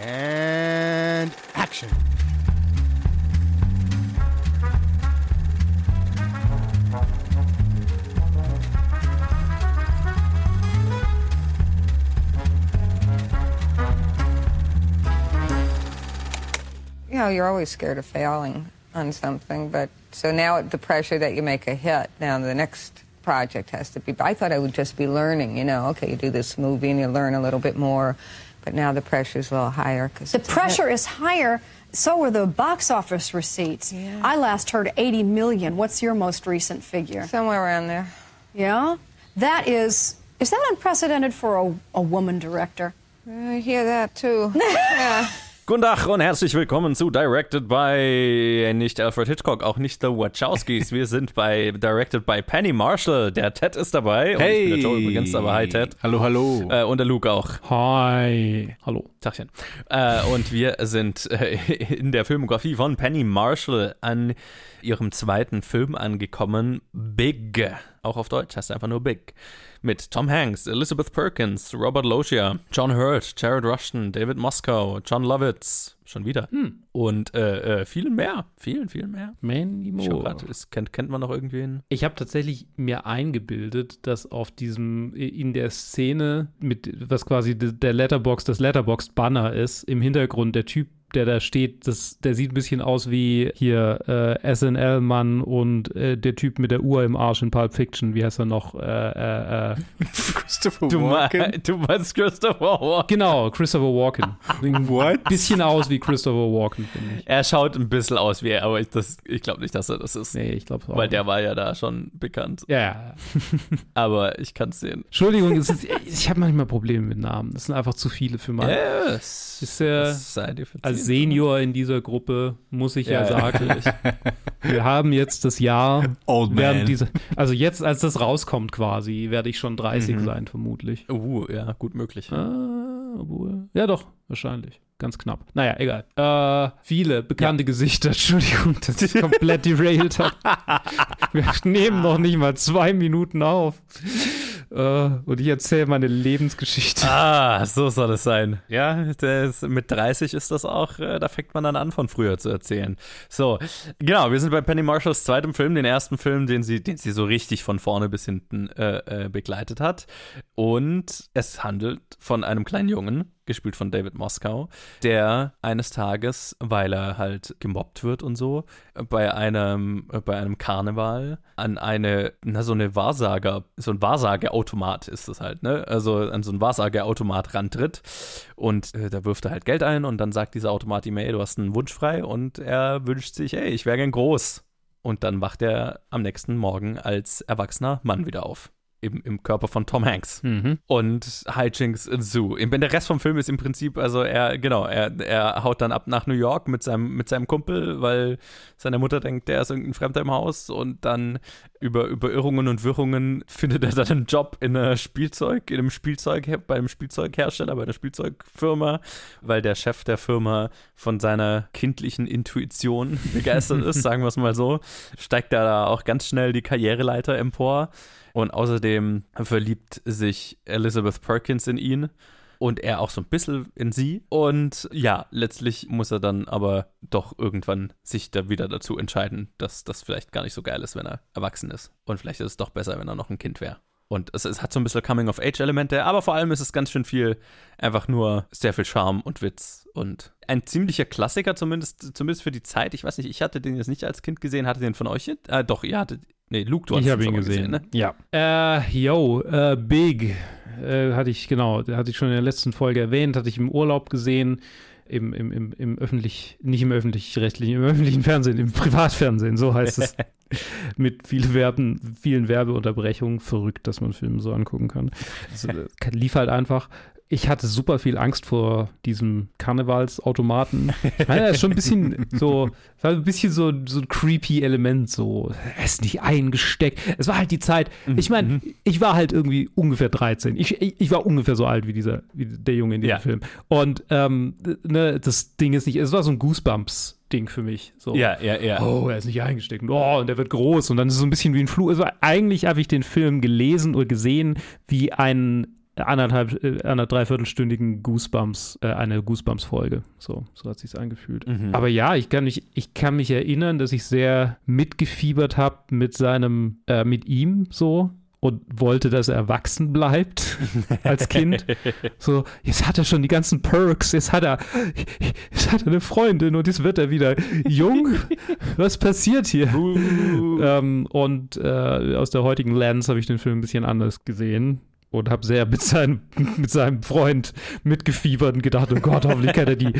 And action. You know, you're always scared of failing on something, but so now the pressure that you make a hit, now the next project has to be. I thought I would just be learning, you know, okay, you do this movie and you learn a little bit more, but now the pressure is a little higher. Cause The pressure is higher. So are the box office receipts. Yeah. I last heard 80 million. What's your most recent figure? Somewhere around there. Yeah? That is, is that unprecedented for a, a woman director? Uh, I hear that too. yeah. Guten Tag und herzlich willkommen zu Directed by nicht Alfred Hitchcock, auch nicht The Wachowskis. Wir sind bei Directed by Penny Marshall. Der Ted ist dabei. Und ich bin der Joe übrigens, aber hi Ted. Hallo, hallo. Äh, und der Luke auch. Hi. Hallo. Tagchen. Äh, und wir sind äh, in der Filmografie von Penny Marshall an ihrem zweiten Film angekommen, Big. Auch auf Deutsch heißt er einfach nur Big. Mit Tom Hanks, Elizabeth Perkins, Robert Loggia, John Hurt, Jared Rushton, David Moskow, John Lovitz, schon wieder. Und äh, äh, vielen mehr. Vielen, vielen mehr. Schau Moore. grad, ist, kennt, kennt man noch irgendwen? Ich habe tatsächlich mir eingebildet, dass auf diesem, in der Szene, mit was quasi de- der Letterbox, das Letterbox-Banner ist, im Hintergrund der Typ, der da steht, das, der sieht ein bisschen aus wie hier äh, SNL-Mann und äh, der Typ mit der Uhr im Arsch in Pulp Fiction. Wie heißt er noch? Äh, äh, äh. Christopher Du, Walken. du meinst Christopher Walken. Genau, Christopher Walken. What? Bisschen aus wie Christopher Walken, finde ich. Er schaut ein bisschen aus wie er, aber ich, das- ich glaube nicht, dass er das ist. Nee, ich glaube auch. Weil der war ja da schon bekannt. Ja, ja. Aber ich kann es sehen. Entschuldigung, es ist, ich habe manchmal Probleme mit Namen. Das sind einfach zu viele für meinen. Yes. Ist er Das sei dir verziehen. als Senior in dieser Gruppe, muss ich ja, Ja, ja. sagen, wir haben jetzt das Jahr Old man. dieser, also jetzt, als das rauskommt quasi, werde ich schon 30 Mhm. sein, vermutlich. Uh, ja, gut möglich. Ah, obwohl, ja doch, wahrscheinlich. Ganz knapp. Naja, egal. Äh, viele bekannte Gesichter. Entschuldigung, dass ich komplett derailed habe. Wir nehmen noch nicht mal zwei Minuten auf. Äh, und ich erzähle meine Lebensgeschichte. Ah, so soll es sein. Ja, das, mit 30 ist das auch, äh, da fängt man dann an, von früher zu erzählen. So, genau, wir sind bei Penny Marshalls zweitem Film, den ersten Film, den sie, den sie so richtig von vorne bis hinten äh, äh, begleitet hat. Und es handelt von einem kleinen Jungen, gespielt von David Moskow, der eines Tages, weil er halt gemobbt wird und so, bei einem, bei einem Karneval an eine, na, so eine Wahrsager, so ein Wahrsageautomat ist es halt, ne? Also an so ein Wahrsageautomat rantritt und äh, da wirft er halt Geld ein und dann sagt dieser Automat ihm, ey, du hast einen Wunsch frei und er wünscht sich, ey, ich wäre gern groß. Und dann wacht er am nächsten Morgen als erwachsener Mann wieder auf. Im, im Körper von Tom Hanks Mhm. und Hijinks Zoo. Der Rest vom Film ist im Prinzip, also er, genau, er, er haut dann ab nach New York mit seinem, mit seinem Kumpel, weil seine Mutter denkt, der ist irgendein Fremder im Haus und dann über, über Irrungen und Wirrungen findet er dann einen Job in einer Spielzeug, in einem Spielzeug, bei einem Spielzeughersteller, bei einer Spielzeugfirma, weil der Chef der Firma von seiner kindlichen Intuition begeistert ist, sagen wir es mal so, steigt er da auch ganz schnell die Karriereleiter empor. Und außerdem verliebt sich Elizabeth Perkins in ihn und er auch so ein bisschen in sie. Und ja, letztlich muss er dann aber doch irgendwann sich da wieder dazu entscheiden, dass das vielleicht gar nicht so geil ist, wenn er erwachsen ist. Und vielleicht ist es doch besser, wenn er noch ein Kind wäre. Und es, es hat so ein bisschen Coming-of-Age-Elemente, aber vor allem ist es ganz schön viel, einfach nur sehr viel Charme und Witz. Und ein ziemlicher Klassiker, zumindest, zumindest für die Zeit. Ich weiß nicht, ich hatte den jetzt nicht als Kind gesehen. Hatte den von euch? jetzt? Äh, doch, ihr hattet. Nee, Luke, du hast Ich habe schon ihn mal gesehen. ne? Ja. Äh, yo, äh, Big. Äh, hatte ich, genau, hatte ich schon in der letzten Folge erwähnt, hatte ich im Urlaub gesehen. Im, im, im, im öffentlich, nicht im öffentlich-rechtlichen, im öffentlichen Fernsehen, im Privatfernsehen, so heißt es. Mit viel Werben, vielen Werbeunterbrechungen. Verrückt, dass man Filme so angucken kann. Also, äh, lief halt einfach. Ich hatte super viel Angst vor diesem Karnevalsautomaten. Ich meine, er ist schon ein bisschen so, war ein bisschen so, so ein creepy Element, so, er ist nicht eingesteckt. Es war halt die Zeit, ich meine, ich war halt irgendwie ungefähr 13. Ich, ich, ich war ungefähr so alt wie dieser, wie der Junge in diesem Ja. Film. Und ähm, ne, das Ding ist nicht, es war so ein Goosebumps-Ding für mich. So. Ja, ja, ja. Oh, er ist nicht eingesteckt. Oh, und er wird groß. Und dann ist es so ein bisschen wie ein Flug. Also eigentlich habe ich den Film gelesen oder gesehen wie ein anderthalb, äh, einer dreiviertelstündigen Goosebumps, äh, eine Goosebumps-Folge. So, so hat sich's angefühlt. Mhm. Aber ja, ich kann mich, ich kann mich erinnern, dass ich sehr mitgefiebert habe mit seinem, äh, mit ihm so und wollte, dass er erwachsen bleibt als Kind. So, jetzt hat er schon die ganzen Perks, jetzt hat er, jetzt hat er eine Freundin und jetzt wird er wieder jung. Was passiert hier? ähm, und äh, aus der heutigen Lens habe ich den Film ein bisschen anders gesehen und habe sehr mit seinem, mit seinem Freund mitgefiebert und gedacht, oh Gott, hoffentlich kann er die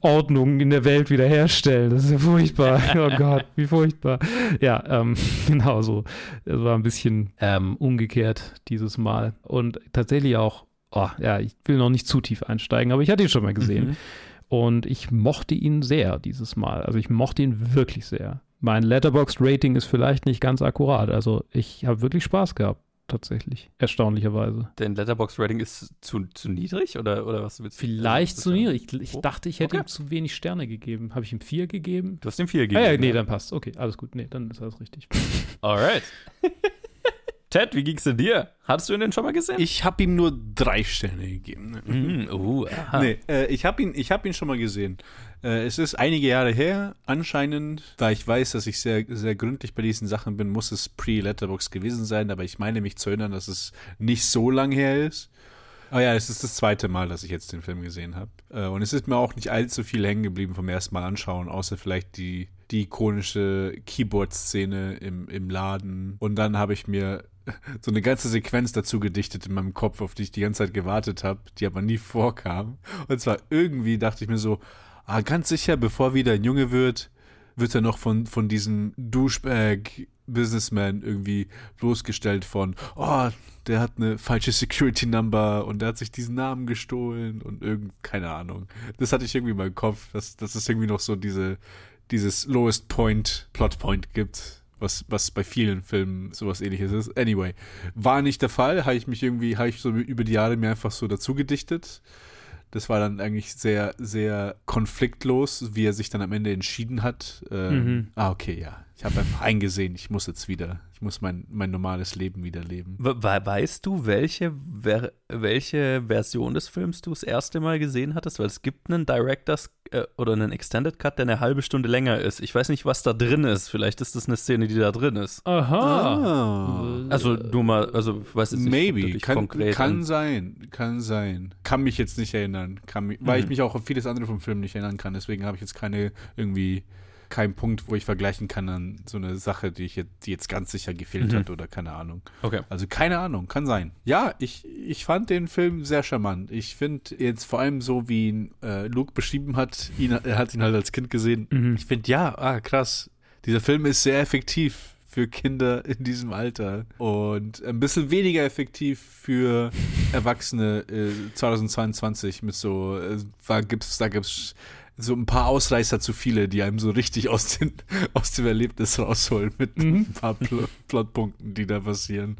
Ordnung in der Welt wiederherstellen. Das ist ja furchtbar. Oh Gott, wie furchtbar. Ja, ähm, genau so. Es war ein bisschen ähm, umgekehrt dieses Mal. Und tatsächlich auch, oh, ja, ich will noch nicht zu tief einsteigen, aber ich hatte ihn schon mal gesehen. Mhm. Und ich mochte ihn sehr dieses Mal. Also ich mochte ihn wirklich sehr. Mein Letterboxd-Rating ist vielleicht nicht ganz akkurat. Also ich habe wirklich Spaß gehabt, tatsächlich. Erstaunlicherweise. Dein Letterbox-Rating ist zu, zu niedrig oder, oder was willst du? Vielleicht zu niedrig. Ich, ich Oh, dachte, ich hätte okay. ihm zu wenig Sterne gegeben. Habe ich ihm vier gegeben? Du hast ihm vier gegeben. Ah, ja, nee, dann passt. Okay, alles gut. Nee, dann ist alles richtig. Alright. Ted, wie ging's denn dir? Hattest du ihn denn schon mal gesehen? Ich habe ihm nur drei Sterne gegeben. Mhm, uh. Nee, äh, ich habe ihn, ich hab ihn schon mal gesehen. Äh, es ist einige Jahre her. Anscheinend, da ich weiß, dass ich sehr, sehr gründlich bei diesen Sachen bin, muss es pre-Letterbox gewesen sein. Aber ich meine mich zu erinnern, dass es nicht so lang her ist. Aber ja, es ist das zweite Mal, dass ich jetzt den Film gesehen habe. Äh, und es ist mir auch nicht allzu viel hängen geblieben vom ersten Mal anschauen, außer vielleicht die, die ikonische Keyboard-Szene im, im Laden. Und dann habe ich mir so eine ganze Sequenz dazu gedichtet in meinem Kopf, auf die ich die ganze Zeit gewartet habe, die aber nie vorkam. Und zwar irgendwie dachte ich mir so, ah, ganz sicher, bevor wieder ein Junge wird, wird er noch von, von diesem Douchebag-Businessman irgendwie bloßgestellt von, oh, der hat eine falsche Security-Number und der hat sich diesen Namen gestohlen und irgend, keine Ahnung. Das hatte ich irgendwie in meinem Kopf, dass, dass es irgendwie noch so diese, dieses Lowest Point, Plot Point gibt, was, was bei vielen Filmen sowas ähnliches ist. Anyway, war nicht der Fall, habe ich mich irgendwie, habe ich so über die Jahre mir einfach so dazu gedichtet. Das war dann eigentlich sehr, sehr konfliktlos, wie er sich dann am Ende entschieden hat. Ähm, Mhm. Ah, okay, ja. Ich habe einfach eingesehen, ich muss jetzt wieder, ich muss mein, mein normales Leben wieder leben. We we- weißt du, welche, ver welche Version des Films du das erste Mal gesehen hattest? Weil es gibt einen Director's äh, oder einen Extended Cut, der eine halbe Stunde länger ist. Ich weiß nicht, was da drin ist. Vielleicht ist das eine Szene, die da drin ist. Aha. Ah. Also nur mal, also ich weiß jetzt nicht Maybe, kann, konkret. kann sein, kann sein. Kann mich jetzt nicht erinnern, kann mich, weil ich Mhm. mich auch auf vieles andere vom Film nicht erinnern kann. Deswegen habe ich jetzt keine irgendwie keinen Punkt, wo ich vergleichen kann an so eine Sache, die ich jetzt, die jetzt ganz sicher gefehlt Mhm. hat oder keine Ahnung. Okay. Also keine Ahnung, kann sein. Ja, ich, ich fand den Film sehr charmant. Ich finde jetzt vor allem so, wie ihn äh, Luke beschrieben hat, ihn, er hat ihn halt als Kind gesehen. Mhm. Ich finde, ja, ah, krass. Dieser Film ist sehr effektiv für Kinder in diesem Alter und ein bisschen weniger effektiv für Erwachsene äh, 2022 mit so, äh, war, gibt's, da gibt's so ein paar Ausreißer zu viele, die einem so richtig aus, den, aus dem Erlebnis rausholen mit Mhm. ein paar Pl Plotpunkten, die da passieren.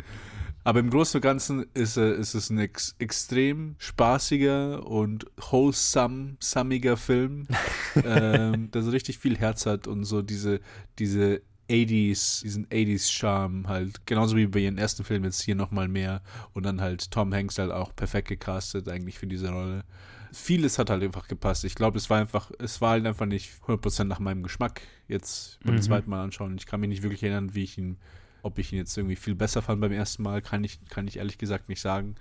Aber im Großen und Ganzen ist, äh, ist es ein ex extrem spaßiger und wholesome, summiger Film, ähm, der so richtig viel Herz hat und so diese, diese 80s, diesen 80s-Charme halt, genauso wie bei ihren ersten Filmen jetzt hier nochmal mehr und dann halt Tom Hanks halt auch perfekt gecastet eigentlich für diese Rolle. Vieles hat halt einfach gepasst. Ich glaube, es war einfach, es war halt einfach nicht 100% nach meinem Geschmack jetzt beim Mhm. zweiten Mal anschauen. Ich kann mich nicht wirklich erinnern, wie ich ihn, ob ich ihn jetzt irgendwie viel besser fand beim ersten Mal, kann ich, kann ich ehrlich gesagt nicht sagen.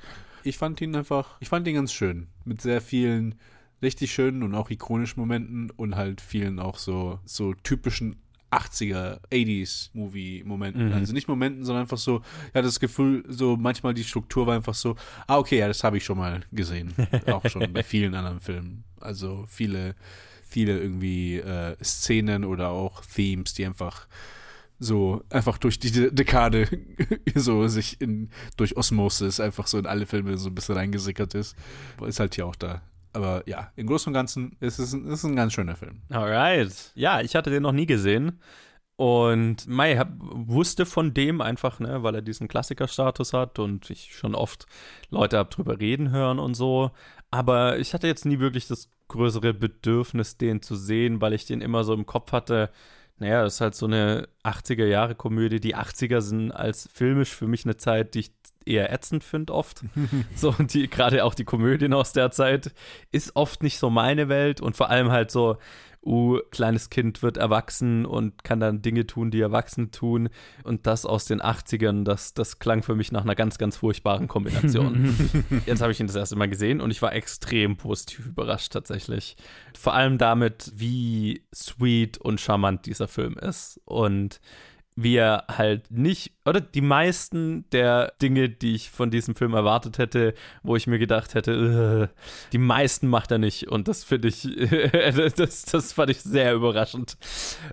Ich fand ihn einfach, ich fand ihn ganz schön. Mit sehr vielen richtig schönen und auch ikonischen Momenten und halt vielen auch so, so typischen 80er, 80s Movie-Momenten. Mhm. Also nicht Momenten, sondern einfach so, ja, das Gefühl, so manchmal die Struktur war einfach so, ah, okay, ja, das habe ich schon mal gesehen. auch schon bei vielen anderen Filmen. Also viele, viele irgendwie äh, Szenen oder auch Themes, die einfach so einfach durch die De- Dekade so sich in durch Osmosis einfach so in alle Filme so ein bisschen reingesickert ist. Ist halt hier auch da. Aber ja, im Großen und Ganzen ist es ein, ist ein ganz schöner Film. Alright. Ja, ich hatte den noch nie gesehen. Und Mai wusste von dem einfach, ne, weil er diesen Klassikerstatus hat und ich schon oft Leute hab drüber reden hören und so. Aber ich hatte jetzt nie wirklich das größere Bedürfnis, den zu sehen, weil ich den immer so im Kopf hatte. Naja, das ist halt so eine 80er-Jahre-Komödie. Die 80er sind als filmisch für mich eine Zeit, die ich eher ätzend finde oft. so, die, gerade auch die Komödien aus der Zeit ist oft nicht so meine Welt und vor allem halt so, uh, kleines Kind wird erwachsen und kann dann Dinge tun, die Erwachsene tun. Und das aus den 80ern, das, das klang für mich nach einer ganz, ganz furchtbaren Kombination. Jetzt habe ich ihn das erste Mal gesehen und ich war extrem positiv überrascht tatsächlich. Vor allem damit, wie sweet und charmant dieser Film ist. Und wie er halt nicht, oder die meisten der Dinge, die ich von diesem Film erwartet hätte, wo ich mir gedacht hätte, die meisten macht er nicht. Und das finde ich, das, das fand ich sehr überraschend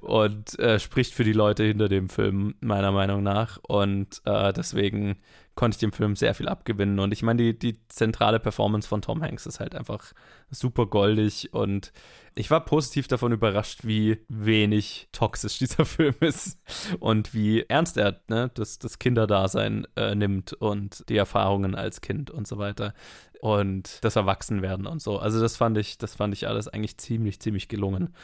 und äh, spricht für die Leute hinter dem Film, meiner Meinung nach. Und äh, deswegen konnte ich dem Film sehr viel abgewinnen. Und ich meine, die, die zentrale Performance von Tom Hanks ist halt einfach super goldig und ich war positiv davon überrascht, wie wenig toxisch dieser Film ist und wie ernst er ne, das, das Kinderdasein äh, nimmt und die Erfahrungen als Kind und so weiter und das Erwachsenwerden und so. Also das fand ich, das fand ich alles eigentlich ziemlich, ziemlich gelungen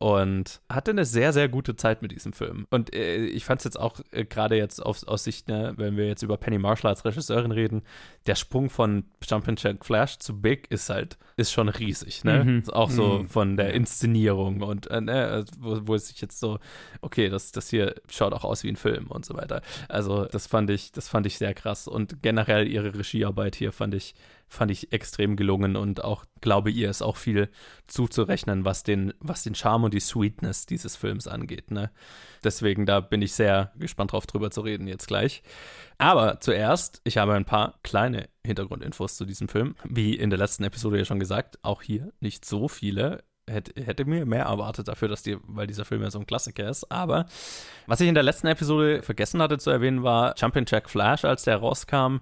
und hatte eine sehr, sehr gute Zeit mit diesem Film. Und äh, ich fand es jetzt auch äh, gerade jetzt auf, aus Sicht, ne, wenn wir jetzt über Penny Marshall als Regisseurin reden, der Sprung von Jumpin' Jack Flash zu Big ist halt, ist schon riesig, ne? Mhm. Auch so mhm. von der Inszenierung und äh, ne, also wo, wo es sich jetzt so, okay, das, das hier schaut auch aus wie ein Film und so weiter. Also das fand ich, das fand ich sehr krass. Und generell ihre Regiearbeit hier fand ich fand ich extrem gelungen und auch glaube ihr ist auch viel zuzurechnen, was den, was den Charme und die Sweetness dieses Films angeht. Ne? Deswegen, da bin ich sehr gespannt drauf, drüber zu reden jetzt gleich. Aber zuerst, ich habe ein paar kleine Hintergrundinfos zu diesem Film. Wie in der letzten Episode ja schon gesagt, auch hier nicht so viele hätte, hätte mir mehr erwartet dafür, dass die, weil dieser Film ja so ein Klassiker ist. Aber was ich in der letzten Episode vergessen hatte zu erwähnen, war Jumpin' Jack Flash, als der rauskam.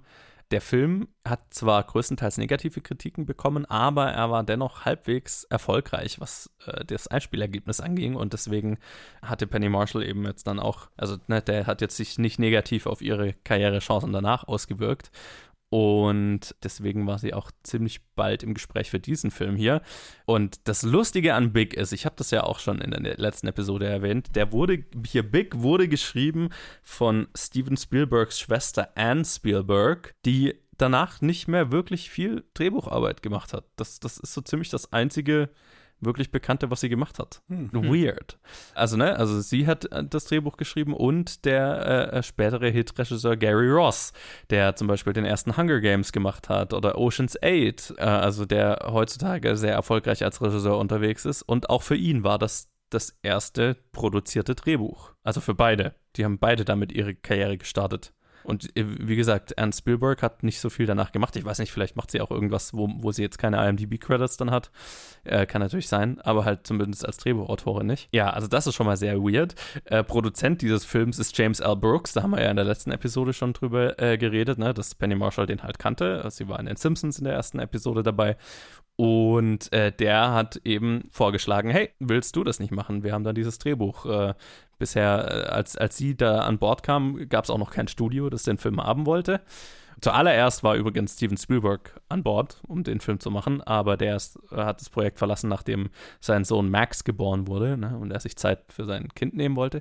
Der Film hat zwar größtenteils negative Kritiken bekommen, aber er war dennoch halbwegs erfolgreich, was äh, das Einspielergebnis anging. Und deswegen hatte Penny Marshall eben jetzt dann auch, also ne, der hat jetzt sich nicht negativ auf ihre Karrierechancen danach ausgewirkt und deswegen war sie auch ziemlich bald im Gespräch für diesen Film hier. Und das Lustige an Big ist, ich habe das ja auch schon in der letzten Episode erwähnt, der wurde, hier Big wurde geschrieben von Steven Spielbergs Schwester Anne Spielberg, die danach nicht mehr wirklich viel Drehbucharbeit gemacht hat. Das, das ist so ziemlich das einzige wirklich Bekannte, was sie gemacht hat. Hm. Weird. Also, ne, also sie hat äh, das Drehbuch geschrieben und der äh, äh, spätere Hitregisseur Gary Ross, der zum Beispiel den ersten Hunger Games gemacht hat oder Ocean's 8, äh, also der heutzutage sehr erfolgreich als Regisseur unterwegs ist. Und auch für ihn war das das erste produzierte Drehbuch. Also für beide. Die haben beide damit ihre Karriere gestartet. Und äh, wie gesagt, Ernst Spielberg hat nicht so viel danach gemacht. Ich weiß nicht, vielleicht macht sie auch irgendwas, wo, wo sie jetzt keine IMDb-Credits dann hat. Äh, kann natürlich sein, aber halt zumindest als Drehbuchautorin nicht. Ja, also das ist schon mal sehr weird. Äh, Produzent dieses Films ist James L. Brooks. Da haben wir ja in der letzten Episode schon drüber äh, geredet, ne, dass Penny Marshall den halt kannte. Sie war in den Simpsons in der ersten Episode dabei. Und äh, der hat eben vorgeschlagen, hey, willst du das nicht machen? Wir haben dann dieses Drehbuch äh, bisher, äh, als, als sie da an Bord kam, gab es auch noch kein Studio, das den Film haben wollte. Zuallererst war übrigens Steven Spielberg an Bord, um den Film zu machen, aber der ist, hat das Projekt verlassen, nachdem sein Sohn Max geboren wurde ne, und er sich Zeit für sein Kind nehmen wollte.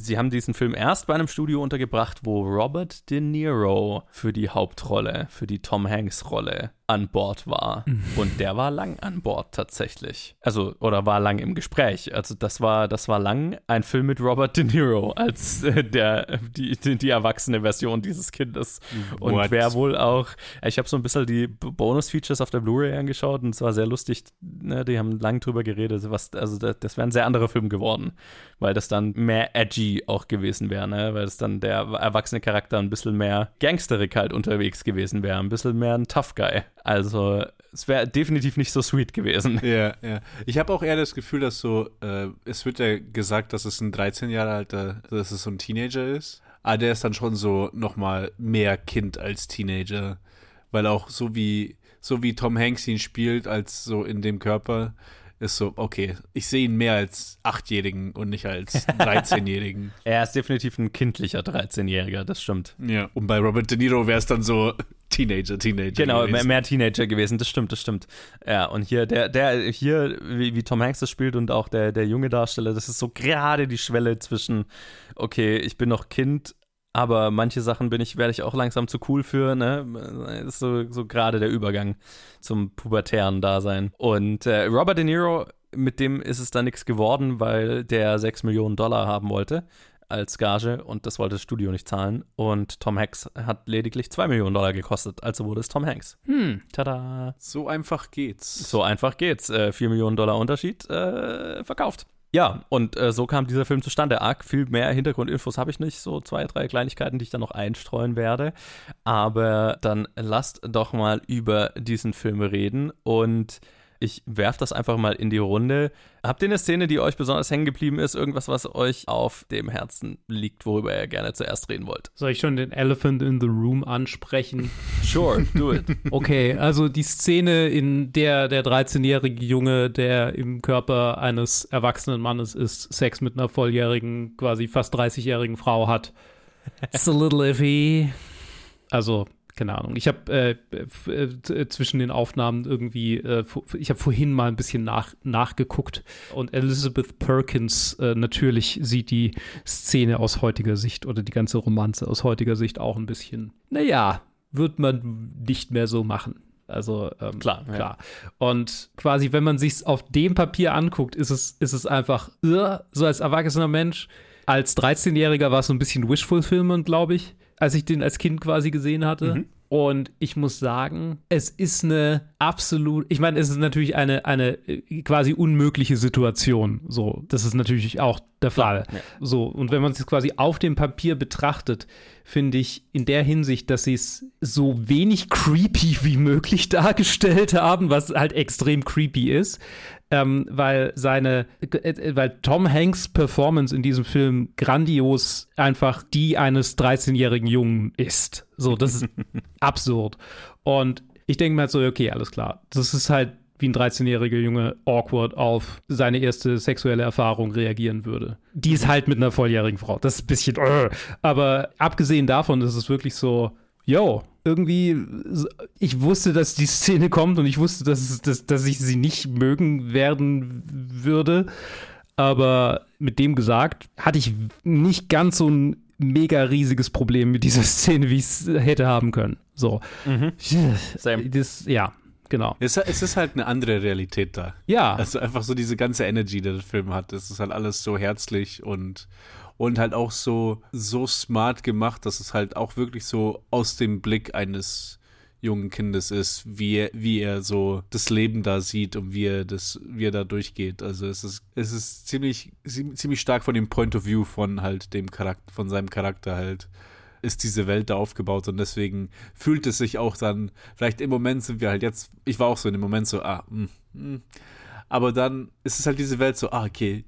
Sie haben diesen Film erst bei einem Studio untergebracht, wo Robert De Niro für die Hauptrolle, für die Tom Hanks-Rolle an Bord war. Mhm. Und der war lang an Bord tatsächlich. Also, oder war lang im Gespräch. Also, das war, das war lang ein Film mit Robert De Niro als äh, der, die, die, die, erwachsene Version dieses Kindes. Und wer wohl auch, ich habe so ein bisschen die Bonus-Features auf der Blu-ray angeschaut und es war sehr lustig. Ne? Die haben lang drüber geredet. Was, also, das, das wäre ein sehr anderer Film geworden, weil das dann mehr edgy auch gewesen wäre, ne? weil es dann der erwachsene Charakter ein bisschen mehr gangsterig halt unterwegs gewesen wäre, ein bisschen mehr ein Tough Guy. Also es wäre definitiv nicht so sweet gewesen. Ja, ja. Ich habe auch eher das Gefühl, dass so, äh, es wird ja gesagt, dass es ein 13 Jahre alter, dass es so ein Teenager ist. Aber der ist dann schon so nochmal mehr Kind als Teenager. Weil auch so wie, so wie Tom Hanks ihn spielt, als so in dem Körper, ist so, okay, ich sehe ihn mehr als Achtjährigen und nicht als 13-Jährigen. er ist definitiv ein kindlicher 13-Jähriger, das stimmt. Ja, und bei Robert De Niro wäre es dann so Teenager, Teenager. Genau, gewesen. mehr, mehr Teenager gewesen, das stimmt, das stimmt. Ja, und hier, der, der, hier, wie, wie Tom Hanks das spielt und auch der, der junge Darsteller, das ist so gerade die Schwelle zwischen, okay, ich bin noch Kind, aber manche Sachen bin ich, werde ich auch langsam zu cool für, ne? Das ist so, so gerade der Übergang zum pubertären Dasein. Und äh, Robert De Niro, mit dem ist es dann nichts geworden, weil der 6 Millionen Dollar haben wollte als Gage und das wollte das Studio nicht zahlen. Und Tom Hanks hat lediglich 2 Millionen Dollar gekostet, also wurde es Tom Hanks. Hm. Tada! So einfach geht's. So einfach geht's. Äh, 4 Millionen Dollar Unterschied, äh, verkauft. Ja, und äh, so kam dieser Film zustande. Arg viel mehr Hintergrundinfos habe ich nicht. So zwei, drei Kleinigkeiten, die ich dann noch einstreuen werde. Aber dann lasst doch mal über diesen Film reden. Und ich werfe das einfach mal in die Runde. Habt ihr eine Szene, die euch besonders hängen geblieben ist? Irgendwas, was euch auf dem Herzen liegt, worüber ihr gerne zuerst reden wollt? Soll ich schon den Elephant in the Room ansprechen? Sure, do it. Okay, also die Szene, in der der 13-jährige Junge, der im Körper eines erwachsenen Mannes ist, Sex mit einer volljährigen, quasi fast 30-jährigen Frau hat. It's a little iffy. Also, keine Ahnung. Ich habe äh, f- äh, zwischen den Aufnahmen irgendwie, äh, ich habe vorhin mal ein bisschen nach, nachgeguckt und Elizabeth Perkins äh, natürlich sieht die Szene aus heutiger Sicht oder die ganze Romanze aus heutiger Sicht auch ein bisschen, naja, wird man nicht mehr so machen. Also ähm, Klar, ja. klar. Und quasi, wenn man sich auf dem Papier anguckt, ist es, ist es einfach, äh, so als erwachsener Mensch, als 13-Jähriger war es so ein bisschen Wish-Fulfillment, glaube ich, als ich den als Kind quasi gesehen hatte. Und ich muss sagen, es ist eine absolut, ich meine, es ist natürlich eine, eine äh, quasi unmögliche Situation. So, das ist natürlich auch der Fall. ja. So, und wenn man es quasi auf dem Papier betrachtet, finde ich in der Hinsicht, dass sie es so wenig creepy wie möglich dargestellt haben, was halt extrem creepy ist, ähm, weil seine, äh, weil Tom Hanks Performance in diesem Film grandios einfach die eines 13-jährigen Jungen ist. So, das ist absurd. Und ich denke mir halt so, okay, alles klar. Das ist halt wie ein 13-jähriger Junge awkward auf seine erste sexuelle Erfahrung reagieren würde. Die ist halt mit einer volljährigen Frau. Das ist ein bisschen, äh. aber abgesehen davon ist es wirklich so, yo, irgendwie, ich wusste, dass die Szene kommt und ich wusste, dass, dass, dass ich sie nicht mögen werden würde. Aber mit dem gesagt, hatte ich nicht ganz so ein mega riesiges Problem mit dieser Szene, wie ich es hätte haben können. So. Same. Das, ja, genau. Es, es ist halt eine andere Realität da. Ja, Also einfach so diese ganze Energy, die der Film hat. Es ist halt alles so herzlich und, und halt auch so, so smart gemacht, dass es halt auch wirklich so aus dem Blick eines jungen Kindes ist, wie er, wie er so das Leben da sieht und wie er das, wie er da durchgeht. Also es ist, es ist ziemlich, ziemlich stark von dem Point of View von halt dem Charakter, von seinem Charakter halt ist diese Welt da aufgebaut und deswegen fühlt es sich auch dann, vielleicht im Moment sind wir halt jetzt, ich war auch so in dem Moment so, ah, mm, mm. aber dann ist es halt diese Welt so, ah, okay,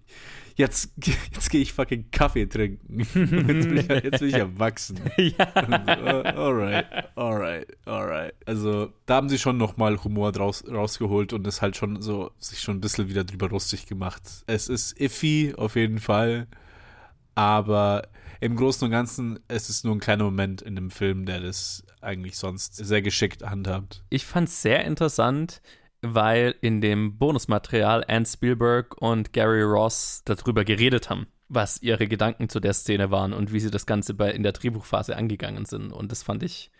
jetzt, jetzt gehe ich fucking Kaffee trinken. jetzt, bin ich, jetzt bin ich erwachsen. ja. So, oh, alright, alright, alright. Also da haben sie schon nochmal Humor draus, rausgeholt und es halt schon so, sich schon ein bisschen wieder drüber lustig gemacht. Es ist iffy, auf jeden Fall, aber im Großen und Ganzen, es ist nur ein kleiner Moment in dem Film, der das eigentlich sonst sehr geschickt handhabt. Ich fand es sehr interessant, weil in dem Bonusmaterial Anne Spielberg und Gary Ross darüber geredet haben, was ihre Gedanken zu der Szene waren und wie sie das Ganze bei, in der Drehbuchphase angegangen sind. Und das fand ich,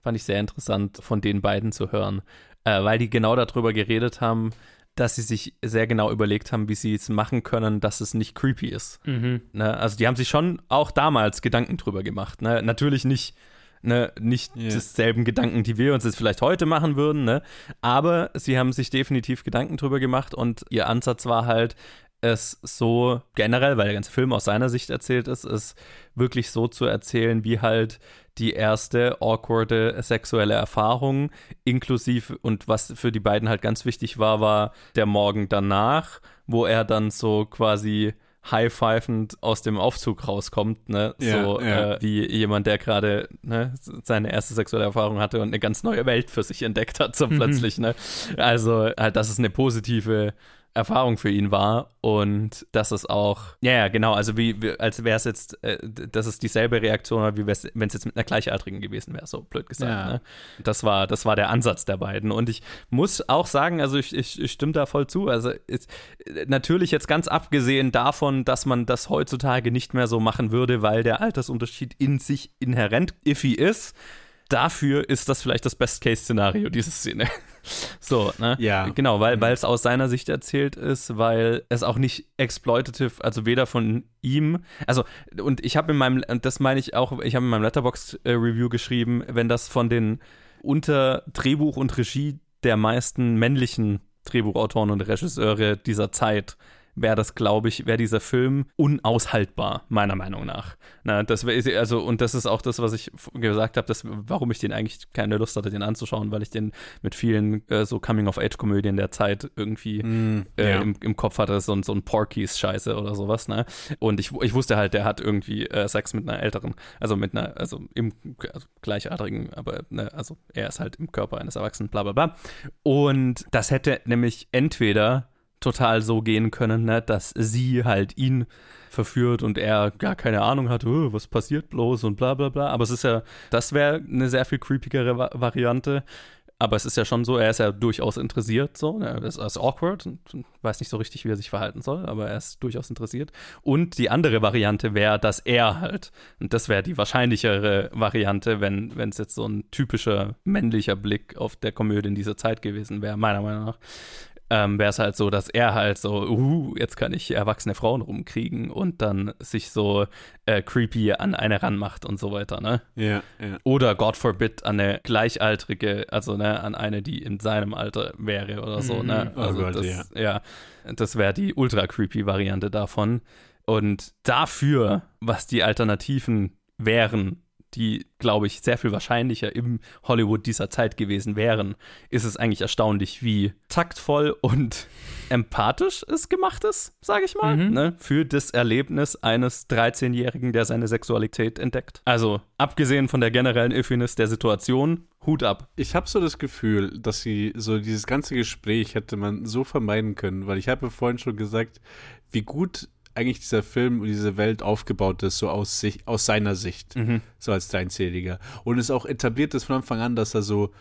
fand ich sehr interessant von den beiden zu hören, äh, weil die genau darüber geredet haben, dass sie sich sehr genau überlegt haben, wie sie es machen können, dass es nicht creepy ist. Mhm. Ne? Also die haben sich schon auch damals Gedanken drüber gemacht. Ne? Natürlich nicht, ne, nicht Ja. dieselben Gedanken, die wir uns jetzt vielleicht heute machen würden, ne? aber sie haben sich definitiv Gedanken drüber gemacht und ihr Ansatz war halt, es so generell, weil der ganze Film aus seiner Sicht erzählt ist, es wirklich so zu erzählen, wie halt die erste awkwarde sexuelle Erfahrung, inklusive und was für die beiden halt ganz wichtig war, war der Morgen danach, wo er dann so quasi high-fivend aus dem Aufzug rauskommt, ne? Ja, so ja. Äh, wie jemand, der gerade ne, seine erste sexuelle Erfahrung hatte und eine ganz neue Welt für sich entdeckt hat, so plötzlich, ne? Also halt, dass es eine positive Erfahrung für ihn war und dass es auch, ja, ja, genau, also wie, wie als wäre es jetzt, äh, dass es dieselbe Reaktion war, wie wenn es jetzt mit einer Gleichaltrigen gewesen wäre, so blöd gesagt. Ja. Ne? Das war, das war der Ansatz der beiden. Und ich muss auch sagen, also ich, ich, ich stimme da voll zu. Also ist, natürlich jetzt ganz abgesehen davon, dass man das heutzutage nicht mehr so machen würde, weil der Altersunterschied in sich inhärent iffy ist dafür ist das vielleicht das Best-Case-Szenario, diese Szene. so, ne? Ja. Genau, weil weil es aus seiner Sicht erzählt ist, weil es auch nicht exploitative, also weder von ihm, also und ich habe in meinem, und das meine ich auch, ich habe in meinem Letterbox-Review geschrieben, wenn das von den unter Drehbuch und Regie der meisten männlichen Drehbuchautoren und Regisseure dieser Zeit wäre das, glaube ich, wäre dieser Film unaushaltbar, meiner Meinung nach. Na, das wär, also, und das ist auch das, was ich gesagt habe, warum ich den eigentlich keine Lust hatte, den anzuschauen, weil ich den mit vielen äh, so Coming-of-Age-Komödien der Zeit irgendwie äh, ja. im, im Kopf hatte, so, ein- so ein Porkies-Scheiße oder sowas, ne? Und ich, ich wusste halt, der hat irgendwie äh, Sex mit einer älteren, also mit einer, also im also gleichaltrigen, aber ne, also er ist halt im Körper eines Erwachsenen, bla bla bla. Und das hätte nämlich entweder total so gehen können, ne, dass sie halt ihn verführt und er gar keine Ahnung hat, "Oh, was passiert bloß und bla bla bla. Aber es ist ja, das wäre eine sehr viel creepigere Va Variante. Aber es ist ja schon so, er ist ja durchaus interessiert, so. ne, Er ist, ist awkward und weiß nicht so richtig, wie er sich verhalten soll, aber er ist durchaus interessiert. Und die andere Variante wäre, dass er halt, und das wäre die wahrscheinlichere Variante, wenn es jetzt so ein typischer männlicher Blick auf der Komödie in dieser Zeit gewesen wäre, meiner Meinung nach, ähm, wäre es halt so, dass er halt so, uh, jetzt kann ich erwachsene Frauen rumkriegen und dann sich so äh, creepy an eine ranmacht und so weiter, ne? Ja, ja. Oder God forbid an eine gleichaltrige, also ne, an eine, die in seinem Alter wäre oder so, ne? Oh Also Gott, das, ja. ja, das wäre die ultra creepy Variante davon. Und dafür, was die Alternativen wären, die, glaube ich, sehr viel wahrscheinlicher im Hollywood dieser Zeit gewesen wären, ist es eigentlich erstaunlich, wie taktvoll und empathisch es gemacht ist, sage ich mal, ne, für das Erlebnis eines 13-Jährigen, der seine Sexualität entdeckt. Also, abgesehen von der generellen Iffiness der Situation, Hut ab. Ich habe so das Gefühl, dass sie so dieses ganze Gespräch hätte man so vermeiden können, weil ich habe vorhin schon gesagt, wie gut eigentlich dieser Film und diese Welt aufgebaut ist, so aus, sich, aus seiner Sicht, so als 13-Jähriger. Und es auch etabliert ist von Anfang an, dass er so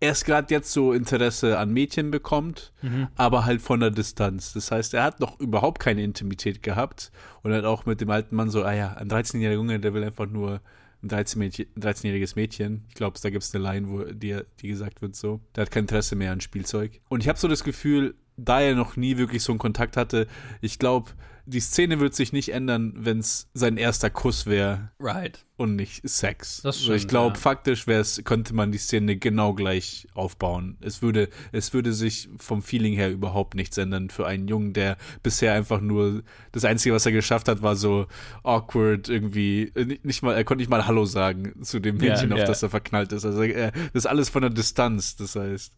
erst gerade jetzt so Interesse an Mädchen bekommt, aber halt von der Distanz. Das heißt, er hat noch überhaupt keine Intimität gehabt und hat auch mit dem alten Mann so, ah ja, ein 13-jähriger Junge, der will einfach nur ein 13 Mädchen, ein 13-jähriges Mädchen. Ich glaube, da gibt es eine Line, wo die, die gesagt wird so. Der hat kein Interesse mehr an Spielzeug. Und ich habe so das Gefühl, da er noch nie wirklich so einen Kontakt hatte, ich glaube, die Szene wird sich nicht ändern, wenn es sein erster Kuss wäre Right. und nicht Sex. Das Also ich stimmt, glaube, ja. faktisch wär's, könnte man die Szene genau gleich aufbauen. Es würde, es würde sich vom Feeling her überhaupt nichts ändern für einen Jungen, der bisher einfach nur das Einzige, was er geschafft hat, war so awkward irgendwie. äh, Nicht, mal, er konnte nicht mal Hallo sagen zu dem Mädchen, auf ja. das er verknallt ist. Also er, das ist alles von der Distanz. Das heißt,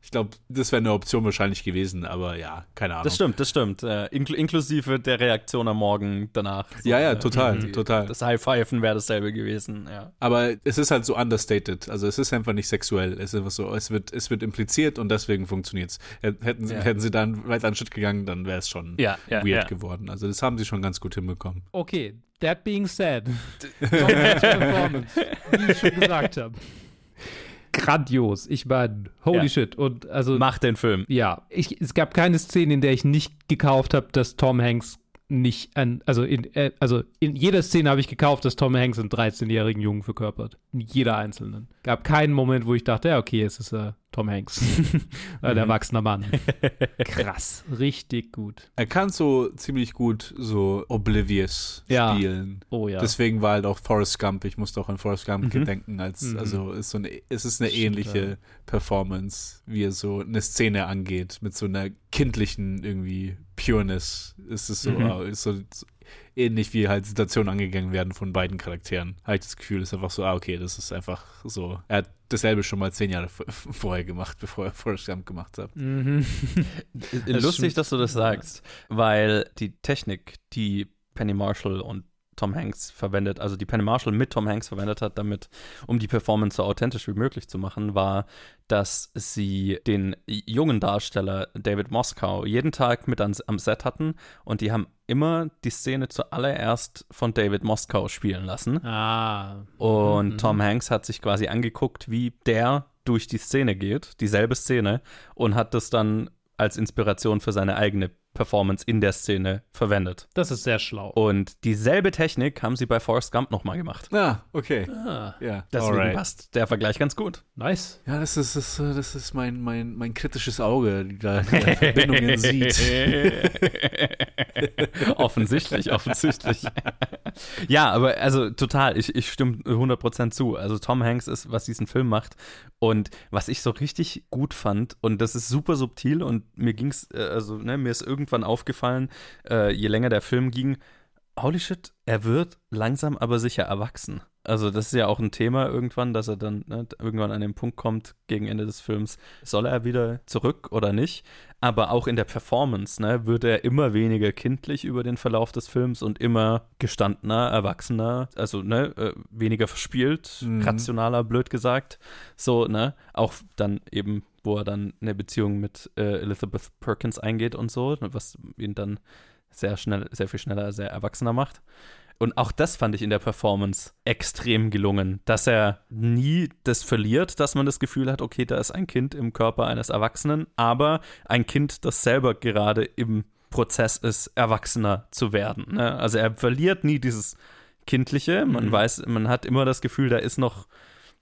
ich glaube, das wäre eine Option wahrscheinlich gewesen, aber ja, keine Ahnung. Das stimmt, das stimmt. Äh, inkl inklusive der Reaktion am Morgen danach. So, Ja, ja, äh, total, die- total. Das High-Pfeifen wäre dasselbe gewesen, ja. Aber es ist halt so understated. Also es ist einfach nicht sexuell. Es ist einfach so, es wird, es wird impliziert und deswegen funktioniert's. Hätten, sie- Ja. hätten sie dann weiter einen Schritt gegangen, dann wäre es schon Ja, ja, weird ja. geworden. Also das haben sie schon ganz gut hinbekommen. Okay, that being said. Performance, wie ich schon gesagt habe. Grandios. Ich meine, holy Ja. shit. Und also, Mach den Film. ja, ich, es gab keine Szene, in der ich nicht gekauft habe, dass Tom Hanks nicht an, also in, äh, also in jeder Szene habe ich gekauft, dass Tom Hanks einen 13-jährigen Jungen verkörpert. In jeder einzelnen. Gab keinen Moment, wo ich dachte, ja, okay, es ist äh, Tom Hanks. Ein erwachsener Mann. Krass. Richtig gut. Er kann so ziemlich gut so oblivious Ja. spielen. Oh ja. Deswegen war halt auch Forrest Gump. Ich musste auch an Forrest Gump gedenken, als also ist so eine, es ist eine Stimmt, ähnliche ja. Performance, wie er so eine Szene angeht, mit so einer kindlichen irgendwie Pureness. Ist es so, ah, ist so, so ähnlich wie halt Situationen angegangen werden von beiden Charakteren. Habe ich das Gefühl, ist einfach so, ah, okay, das ist einfach so. Er hat dasselbe schon mal zehn Jahre vorher gemacht, bevor er Forrest Gump gemacht hat. Mhm. Lustig, stimmt. dass du das sagst, weil die Technik, die Penny Marshall und Tom Hanks verwendet, also die Penny Marshall mit Tom Hanks verwendet hat, damit, um die Performance so authentisch wie möglich zu machen, war, dass sie den jungen Darsteller David Moskow jeden Tag mit ans, am Set hatten und die haben immer die Szene zuallererst von David Moskow spielen lassen. Ah. Und Mhm. Tom Hanks hat sich quasi angeguckt, wie der durch die Szene geht, dieselbe Szene, und hat das dann als Inspiration für seine eigene Performance in der Szene verwendet. Das ist sehr schlau. Und dieselbe Technik haben sie bei Forrest Gump nochmal gemacht. Ah, okay. Ah, Ja, Deswegen alright. passt der Vergleich ganz gut. nice. Ja, das ist, das, das ist mein, mein, mein kritisches Auge, die da Verbindungen sieht. offensichtlich, offensichtlich. ja, aber also total, ich, ich stimme 100% zu. Also Tom Hanks ist, was diesen Film macht und was ich so richtig gut fand und das ist super subtil und mir ging's, äh, also ne, mir ist irgendwann aufgefallen, äh, je länger der Film ging, holy shit, er wird langsam aber sicher erwachsen. Also das ist ja auch ein Thema irgendwann, dass er dann ne, irgendwann an den Punkt kommt, gegen Ende des Films, soll er wieder zurück oder nicht? Aber auch in der Performance ne, wird er immer weniger kindlich über den Verlauf des Films und immer gestandener, erwachsener, also ne, äh, weniger verspielt, Mhm. rationaler, blöd gesagt. So, ne, auch dann eben, wo er dann eine Beziehung mit äh, Elizabeth Perkins eingeht und so, ne, was ihn dann sehr schnell, sehr viel schneller, sehr erwachsener macht. Und auch das fand ich in der Performance extrem gelungen, dass er nie das verliert, dass man das Gefühl hat, okay, da ist ein Kind im Körper eines Erwachsenen, aber ein Kind, das selber gerade im Prozess ist, erwachsener zu werden. Ne? Also er verliert nie dieses Kindliche. Man weiß, man hat immer das Gefühl, da ist noch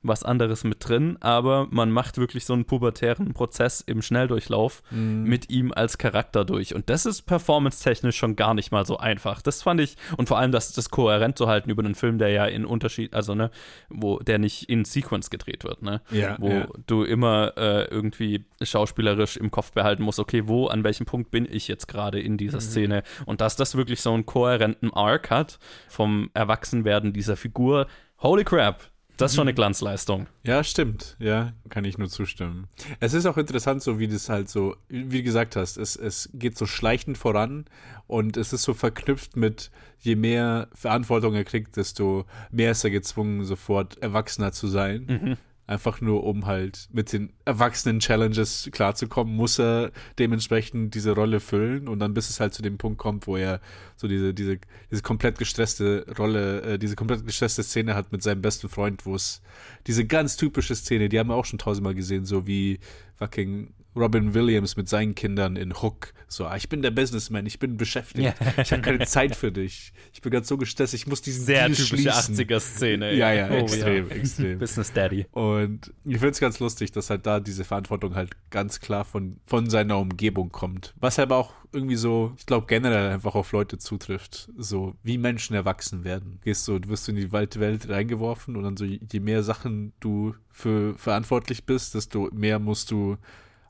was anderes mit drin, aber man macht wirklich so einen pubertären Prozess im Schnelldurchlauf mit ihm als Charakter durch. Und das ist performance-technisch schon gar nicht mal so einfach. Das fand ich, und vor allem das, das kohärent zu halten über einen Film, der ja in Unterschied, also ne, wo der nicht in Sequence gedreht wird, ne? Ja, wo ja. du immer äh, irgendwie schauspielerisch im Kopf behalten musst, okay, wo, an welchem Punkt bin ich jetzt gerade in dieser Szene? Und dass das wirklich so einen kohärenten Arc hat vom Erwachsenwerden dieser Figur, holy crap, das ist schon eine Glanzleistung. Ja, stimmt. Ja, kann ich nur zustimmen. Es ist auch interessant, so wie das halt so, wie du gesagt hast, es, es geht so schleichend voran und es ist so verknüpft mit, je mehr Verantwortung er kriegt, desto mehr ist er gezwungen, sofort Erwachsener zu sein. Einfach nur, um halt mit den erwachsenen Challenges klarzukommen, muss er dementsprechend diese Rolle füllen. Und dann bis es halt zu dem Punkt kommt, wo er so diese, diese, diese komplett gestresste Rolle, äh, diese komplett gestresste Szene hat mit seinem besten Freund, wo es diese ganz typische Szene, die haben wir auch schon tausendmal gesehen, so wie fucking Robin Williams mit seinen Kindern in Hook. So, ah, ich bin der Businessman, ich bin beschäftigt, ich habe keine Zeit für dich. Ich bin ganz so gestresst, ich muss diesen Sehr Deal typische schließen. 80er-Szene. Ja, ja, Oh, extrem, extrem. Business Daddy. Und ich finde es ganz lustig, dass halt da diese Verantwortung halt ganz klar von, von seiner Umgebung kommt. Was aber auch irgendwie so, ich glaube, generell einfach auf Leute zutrifft. So, wie Menschen erwachsen werden. Gehst so, du wirst in die weite Welt reingeworfen und dann so, je mehr Sachen du für verantwortlich bist, desto mehr musst du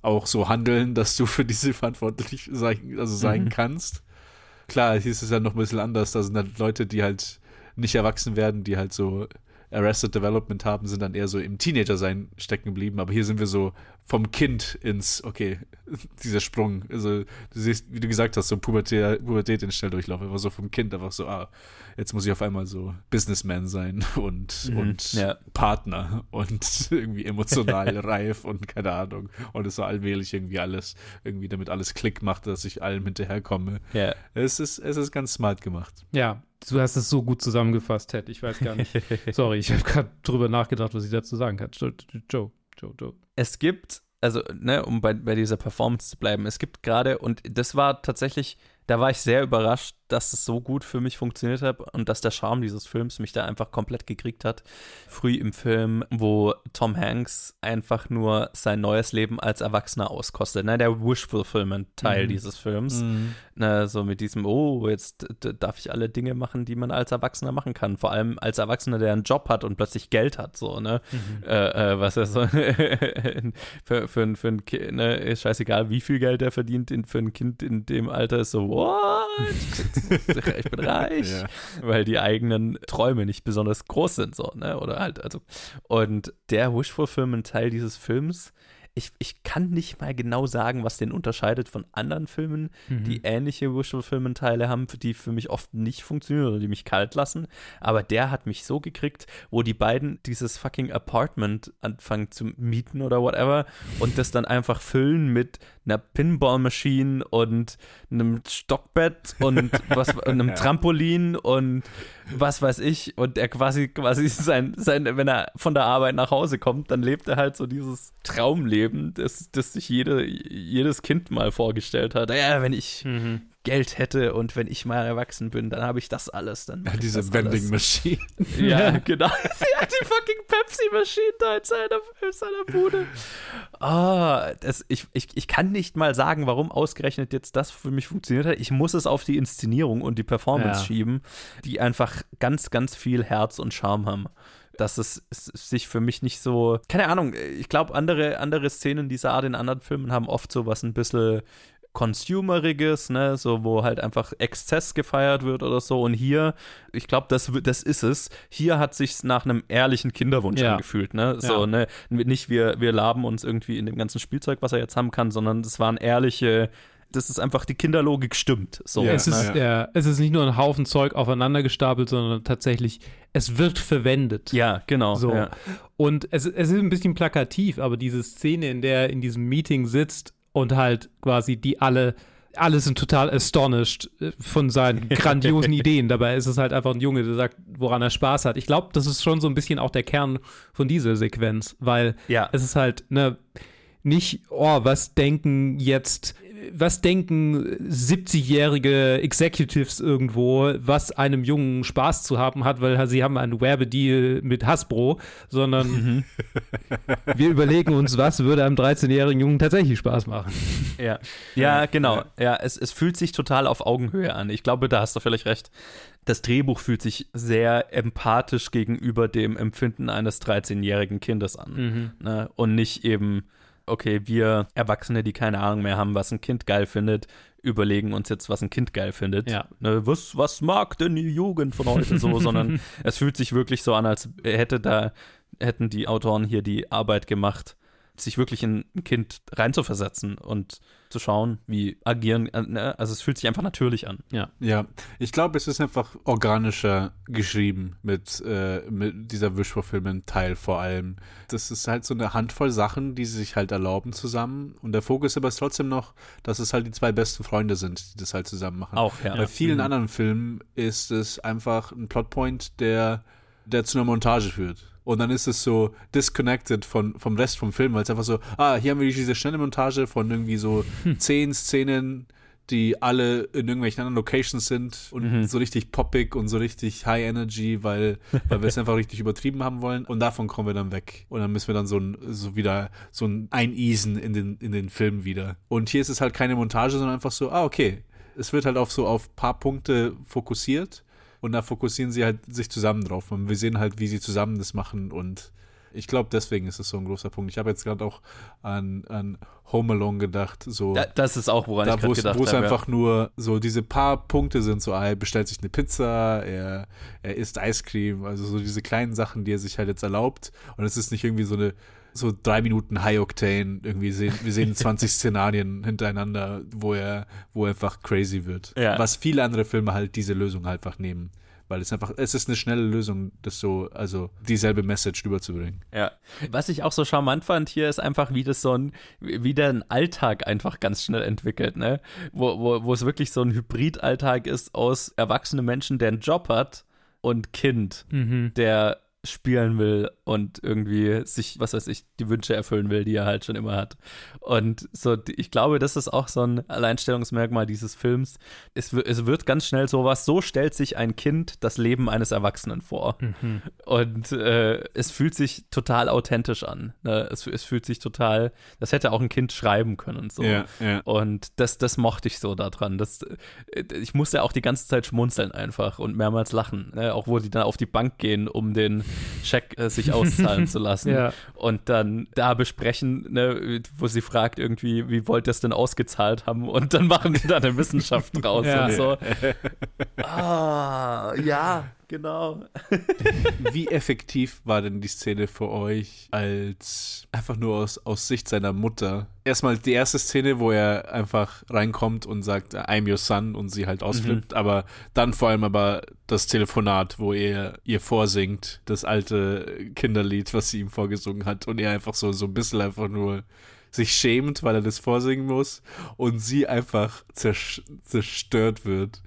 auch so handeln, dass du für diese verantwortlich sein, also sein kannst. Klar, hier ist es ja noch ein bisschen anders. Da sind halt Leute, die halt nicht erwachsen werden, die halt so Arrested Development haben, sind dann eher so im Teenager-Sein stecken geblieben. Aber hier sind wir so vom Kind ins, okay, dieser Sprung. Also, du siehst, wie du gesagt hast, so Pubertät, Pubertät in Schnelldurchlauf. Einfach so vom Kind einfach so, ah, jetzt muss ich auf einmal so Businessman sein und, und ja. Partner und irgendwie emotional reif und keine Ahnung. Und es so allmählich irgendwie alles, irgendwie damit alles Klick macht, dass ich allem hinterherkomme. Ja. Es ist, es ist ganz smart gemacht. Ja, du hast es so gut zusammengefasst, Ted. Ich weiß gar nicht. Sorry, ich habe gerade drüber nachgedacht, was ich dazu sagen kann. Joe, Joe. es gibt, also, ne, um bei, bei dieser Performance zu bleiben, es gibt gerade, und das war tatsächlich, da war ich sehr überrascht, dass es so gut für mich funktioniert hat und dass der Charme dieses Films mich da einfach komplett gekriegt hat. Früh im Film, wo Tom Hanks einfach nur sein neues Leben als Erwachsener auskostet. Ne, der Wish-Fulfillment-Teil dieses Films. Ne, so mit diesem, oh, jetzt darf ich alle Dinge machen, die man als Erwachsener machen kann. Vor allem als Erwachsener, der einen Job hat und plötzlich Geld hat, so, ne? Äh, äh, was er so für, für, ein- für ein Kind, ne, ist scheißegal, wie viel Geld er verdient, in, für ein Kind in dem Alter ist so, what? Ich bin reich. Ja. Weil die eigenen Träume nicht besonders groß sind, so, ne? Oder halt, also. Und der Wish-Fulfillment-Teil dieses Films ich, ich kann nicht mal genau sagen, was den unterscheidet von anderen Filmen, die ähnliche Visual-Filmenteile haben, die für mich oft nicht funktionieren oder die mich kalt lassen. Aber der hat mich so gekriegt, wo die beiden dieses fucking Apartment anfangen zu mieten oder whatever und das dann einfach füllen mit einer Pinball-Maschine und einem Stockbett und was, einem Trampolin und was weiß ich. Und er quasi, quasi sein, sein, wenn er von der Arbeit nach Hause kommt, dann lebt er halt so dieses Traumleben, das, das sich jede, jedes Kind mal vorgestellt hat. Ja, wenn ich Geld hätte und wenn ich mal erwachsen bin, dann habe ich das alles. Dann Ja, diese Vending. Machine. Ja, genau. Sie hat die fucking Pepsi-Maschine da in seiner, in seiner Bude. Ah, das, ich, ich, ich kann nicht mal sagen, warum ausgerechnet jetzt das für mich funktioniert hat. Ich muss es auf die Inszenierung und die Performance Ja. schieben, die einfach ganz, ganz viel Herz und Charme haben. Dass es, es sich für mich nicht so, keine Ahnung, ich glaube, andere, andere Szenen dieser Art in anderen Filmen haben oft so was ein bisschen Consumeriges, ne, so wo halt einfach Exzess gefeiert wird oder so. Und hier, ich glaube, das, das ist es. Hier hat sich's nach einem ehrlichen Kinderwunsch Ja. angefühlt, ne? So, Ja. ne, nicht wir, wir laben uns irgendwie in dem ganzen Spielzeug, was er jetzt haben kann, sondern es waren ehrliche, das ist einfach die Kinderlogik stimmt. So, Ja, es, ist, ja, es ist nicht nur ein Haufen Zeug aufeinander gestapelt, sondern tatsächlich, es wird verwendet. ja, genau. So. Ja. Und es, es ist ein bisschen plakativ, aber diese Szene, in der er in diesem Meeting sitzt und halt quasi die alle, alle sind total astonished äh, von seinen grandiosen Ideen. Dabei ist es halt einfach ein Junge, der sagt, woran er Spaß hat. Ich glaube, das ist schon so ein bisschen auch der Kern von dieser Sequenz, weil Ja. es ist halt, ne, nicht, oh, was denken jetzt, was denken 70-jährige Executives irgendwo, was einem Jungen Spaß zu haben hat, weil sie haben einen Werbedeal mit Hasbro, sondern wir überlegen uns, was würde einem 13-jährigen Jungen tatsächlich Spaß machen. Ja, ja genau. Ja, es, es fühlt sich total auf Augenhöhe an. Ich glaube, da hast du völlig recht. Das Drehbuch fühlt sich sehr empathisch gegenüber dem Empfinden eines 13-jährigen Kindes an. Ne? Und nicht eben, okay, wir Erwachsene, die keine Ahnung mehr haben, was ein Kind geil findet, überlegen uns jetzt, was ein Kind geil findet. Ja. Ne? Was, was mag denn die Jugend von heute so? Sondern es fühlt sich wirklich so an, als hätte da, hätten die Autoren hier die Arbeit gemacht, sich wirklich in ein Kind reinzuversetzen und zu schauen, wie agieren. äh, ne? Also es fühlt sich einfach natürlich an. Ja. Ja, ich glaube, es ist einfach organischer geschrieben mit, äh, mit dieser Wish-Fulfillment-Teil vor allem. Das ist halt so eine Handvoll Sachen, die sie sich halt erlauben zusammen. Und der Fokus aber ist trotzdem noch, dass es halt die zwei besten Freunde sind, die das halt zusammen machen. Auch, ja. Bei vielen anderen Filmen ist es einfach ein Plotpoint, der, der zu einer Montage führt. Und dann ist es so disconnected von, vom Rest vom Film, weil es einfach so, ah, hier haben wir diese schnelle Montage von irgendwie so zehn Szenen, die alle in irgendwelchen anderen Locations sind und so richtig poppig und so richtig High Energy, weil, weil wir es einfach richtig übertrieben haben wollen. Und davon kommen wir dann weg. Und dann müssen wir dann so, ein, so wieder so ein Eineasen in den, in den Film wieder. Und hier ist es halt keine Montage, sondern einfach so, ah, okay. Es wird halt auf so auf paar Punkte fokussiert und da fokussieren sie halt sich zusammen drauf. Und wir sehen halt, wie sie zusammen das machen und ich glaube, deswegen ist es so ein großer Punkt. Ich habe jetzt gerade auch an, an Home Alone gedacht, so Da, das ist auch, woran da ich gerade gedacht wo es habe. einfach nur so diese paar Punkte sind, so er bestellt sich eine Pizza, er, er isst Eiscreme, also so diese kleinen Sachen, die er sich halt jetzt erlaubt und es ist nicht irgendwie so eine so drei Minuten High Octane, irgendwie sehen, wir sehen 20 Szenarien hintereinander, wo er, wo er einfach crazy wird. Ja. Was viele andere Filme halt diese Lösung halt einfach nehmen. Weil es einfach, es ist eine schnelle Lösung, das so, also dieselbe Message rüberzubringen. Ja. Was ich auch so charmant fand hier, ist einfach, wie das so ein, wie der ein Alltag einfach ganz schnell entwickelt, ne? Wo, wo, wo es wirklich so ein Hybrid-Alltag ist aus erwachsenen Menschen, der einen Job hat und Kind, der spielen will und irgendwie sich, was weiß ich, die Wünsche erfüllen will, die er halt schon immer hat. Und so, ich glaube, das ist auch so ein Alleinstellungsmerkmal dieses Films. Es, es wird ganz schnell sowas, so stellt sich ein Kind das Leben eines Erwachsenen vor. Und äh, es fühlt sich total authentisch an. Ne? Es, es fühlt sich total, das hätte auch ein Kind schreiben können und so. Ja, ja. Und das, das mochte ich so daran. Das, äh, ich musste auch die ganze Zeit schmunzeln einfach und mehrmals lachen. Ne? Auch wo die dann auf die Bank gehen, um den Scheck äh, sich auszahlen zu lassen. Ja. Und dann da besprechen, ne, wo sie fragt irgendwie, wie wollt ihr es denn ausgezahlt haben? Und dann machen die da eine Wissenschaft draus Ja. und so. ah, ja, genau. Wie effektiv war denn die Szene für euch als einfach nur aus, aus Sicht seiner Mutter? Erstmal die erste Szene, wo er einfach reinkommt und sagt, I'm your son und sie halt ausflippt, aber dann vor allem aber das Telefonat, wo er ihr vorsingt, das alte Kinderlied, was sie ihm vorgesungen hat und er einfach so, so ein bisschen einfach nur sich schämt, weil er das vorsingen muss und sie einfach zerstört wird.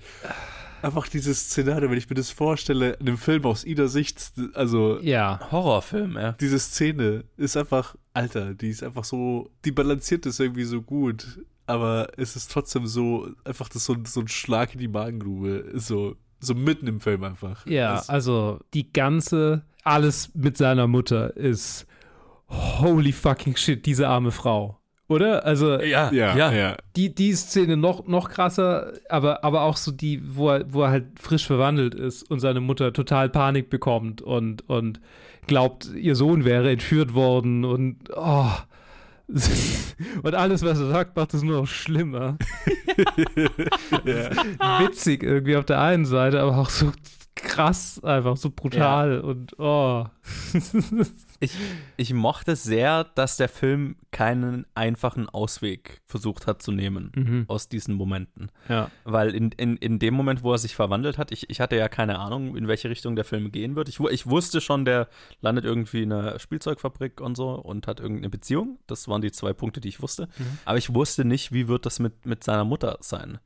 Einfach dieses Szenario, wenn ich mir das vorstelle, in einem Film aus ihrer Sicht, also Ja. Horrorfilm, ja. diese Szene ist einfach, Alter, die ist einfach so, die balanciert das irgendwie so gut, aber es ist trotzdem so, einfach das so, so ein Schlag in die Magengrube, so, so mitten im Film einfach. Ja, Das- also die ganze, alles mit seiner Mutter ist holy fucking shit, diese arme Frau. Oder? Also Ja, ja, ja. die, die Szene noch, noch krasser, aber, aber auch so die, wo er, wo er halt frisch verwandelt ist und seine Mutter total Panik bekommt und, und glaubt, ihr Sohn wäre entführt worden und oh. Und alles, was er sagt, macht es nur noch schlimmer. Witzig irgendwie auf der einen Seite, aber auch so krass, einfach so brutal und oh. Ich, ich mochte sehr, dass der Film keinen einfachen Ausweg versucht hat zu nehmen Mhm. aus diesen Momenten. Ja. Weil in, in, in dem Moment, wo er sich verwandelt hat, ich, ich hatte ja keine Ahnung, in welche Richtung der Film gehen wird. Ich, ich wusste schon, der landet irgendwie in einer Spielzeugfabrik und so und hat irgendeine Beziehung. Das waren die zwei Punkte, die ich wusste. Aber ich wusste nicht, wie wird das mit, mit seiner Mutter sein.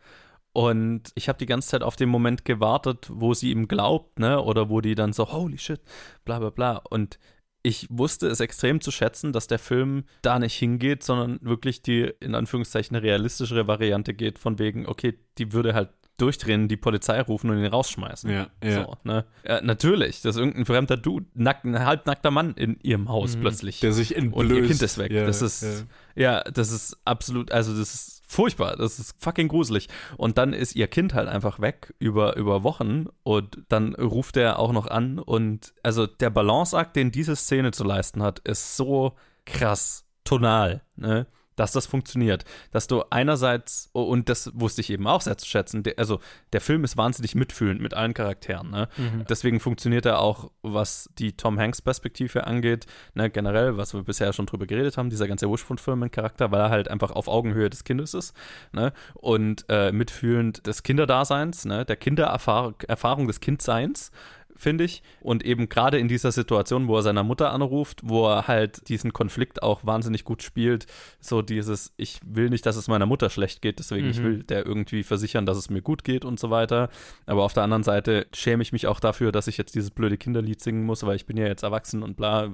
Und ich habe die ganze Zeit auf den Moment gewartet, wo sie ihm glaubt, ne? Oder wo die dann so, holy shit, bla bla bla. Und ich wusste es extrem zu schätzen, dass der Film da nicht hingeht, sondern wirklich die, in Anführungszeichen, realistischere Variante geht, von wegen, okay, die würde halt durchdrehen, die Polizei rufen und ihn rausschmeißen. Ja, ja. So, ne? ja, natürlich, dass irgendein fremder Dude, nack, ein halbnackter Mann in ihrem Haus plötzlich. Der sich entblößt. und ihr Kind ist weg. Ja, das ist, ja. ja. das ist absolut, also das ist furchtbar, das ist fucking gruselig. Und dann ist ihr Kind halt einfach weg über, über Wochen und dann ruft er auch noch an und also der Balanceakt, den diese Szene zu leisten hat, ist so krass tonal, ne? Dass das funktioniert. Dass du einerseits, und das wusste ich eben auch sehr zu schätzen, der, also der Film ist wahnsinnig mitfühlend mit allen Charakteren. Ne? Deswegen funktioniert er auch, was die Tom Hanks-Perspektive angeht, ne? generell, was wir bisher schon drüber geredet haben, dieser ganze Wishbone-Charakter, weil er halt einfach auf Augenhöhe des Kindes ist ne? und äh, mitfühlend des Kinderdaseins, ne? der Kindererfahrung Erfahrung des Kindseins finde ich. Und eben gerade in dieser Situation, wo er seiner Mutter anruft, wo er halt diesen Konflikt auch wahnsinnig gut spielt, so dieses, ich will nicht, dass es meiner Mutter schlecht geht, deswegen ich will der irgendwie versichern, dass es mir gut geht und so weiter. Aber auf der anderen Seite schäme ich mich auch dafür, dass ich jetzt dieses blöde Kinderlied singen muss, weil ich bin ja jetzt erwachsen und bla.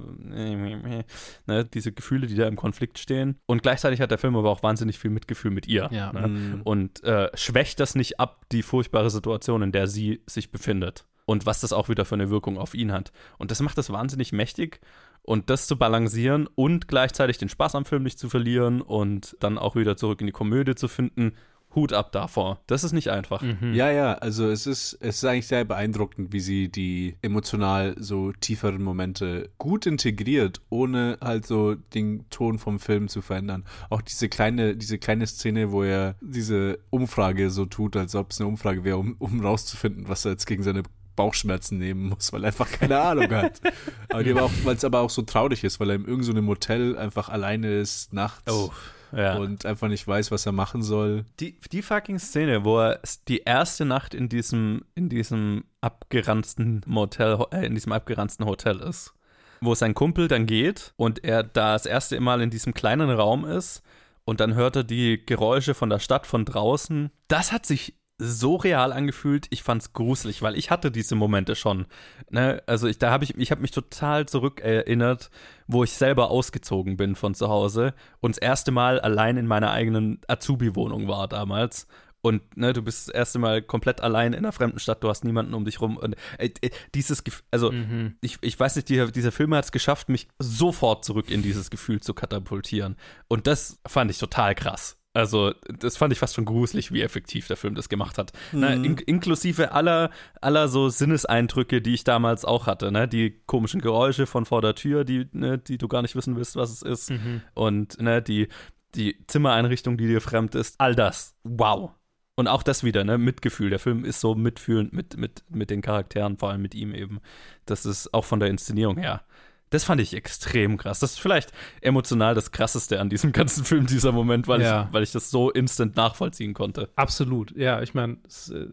Ne, diese Gefühle, die da im Konflikt stehen. Und gleichzeitig hat der Film aber auch wahnsinnig viel Mitgefühl mit ihr. Ja. Ne? Und äh, schwächt das nicht ab, die furchtbare Situation, in der sie sich befindet. Und was das auch wieder für eine Wirkung auf ihn hat. Und das macht das wahnsinnig mächtig. Und das zu balancieren und gleichzeitig den Spaß am Film nicht zu verlieren und dann auch wieder zurück in die Komödie zu finden, Hut ab davor. Das ist nicht einfach. Ja, ja, also es ist, es ist eigentlich sehr beeindruckend, wie sie die emotional so tieferen Momente gut integriert, ohne halt so den Ton vom Film zu verändern. Auch diese kleine, diese kleine Szene, wo er diese Umfrage so tut, als ob es eine Umfrage wäre, um, um rauszufinden, was er jetzt gegen seine Bauchschmerzen nehmen muss, weil er einfach keine Ahnung hat. Aber weil es aber auch so traurig ist, weil er in irgendeinem so Motel einfach alleine ist, nachts. Oh, ja. Und einfach nicht weiß, was er machen soll. Die, die fucking Szene, wo er die erste Nacht in diesem, in diesem abgeranzten Motel, äh, in diesem abgeranzten Hotel ist, wo sein Kumpel dann geht und er da das erste Mal in diesem kleinen Raum ist und dann hört er die Geräusche von der Stadt von draußen. Das hat sich so real angefühlt, ich fand's gruselig, weil ich hatte diese Momente schon. Ne? Also ich, da habe ich, ich habe mich total zurückerinnert, wo ich selber ausgezogen bin von zu Hause und das erste Mal allein in meiner eigenen Azubi-Wohnung war damals. Und ne, du bist das erste Mal komplett allein in einer fremden Stadt, du hast niemanden um dich rum. Und äh, äh, dieses Gefühl, also ich, ich weiß nicht, dieser, dieser Film hat es geschafft, mich sofort zurück in dieses Gefühl zu katapultieren. Und das fand ich total krass. Also, das fand ich fast schon gruselig, wie effektiv der Film das gemacht hat. Ne, in, inklusive aller, aller so Sinneseindrücke, die ich damals auch hatte. Ne? Die komischen Geräusche von vor der Tür, die, ne, die du gar nicht wissen willst, was es ist. Und ne, die, die Zimmereinrichtung, die dir fremd ist. All das. Wow. Und auch das wieder, ne, Mitgefühl. Der Film ist so mitfühlend mit, mit, mit den Charakteren, vor allem mit ihm eben. Das ist auch von der Inszenierung her. Das fand ich extrem krass. Das ist vielleicht emotional das Krasseste an diesem ganzen Film, dieser Moment, weil, Ja. ich, weil ich das so instant nachvollziehen konnte. Absolut, ja. Ich meine,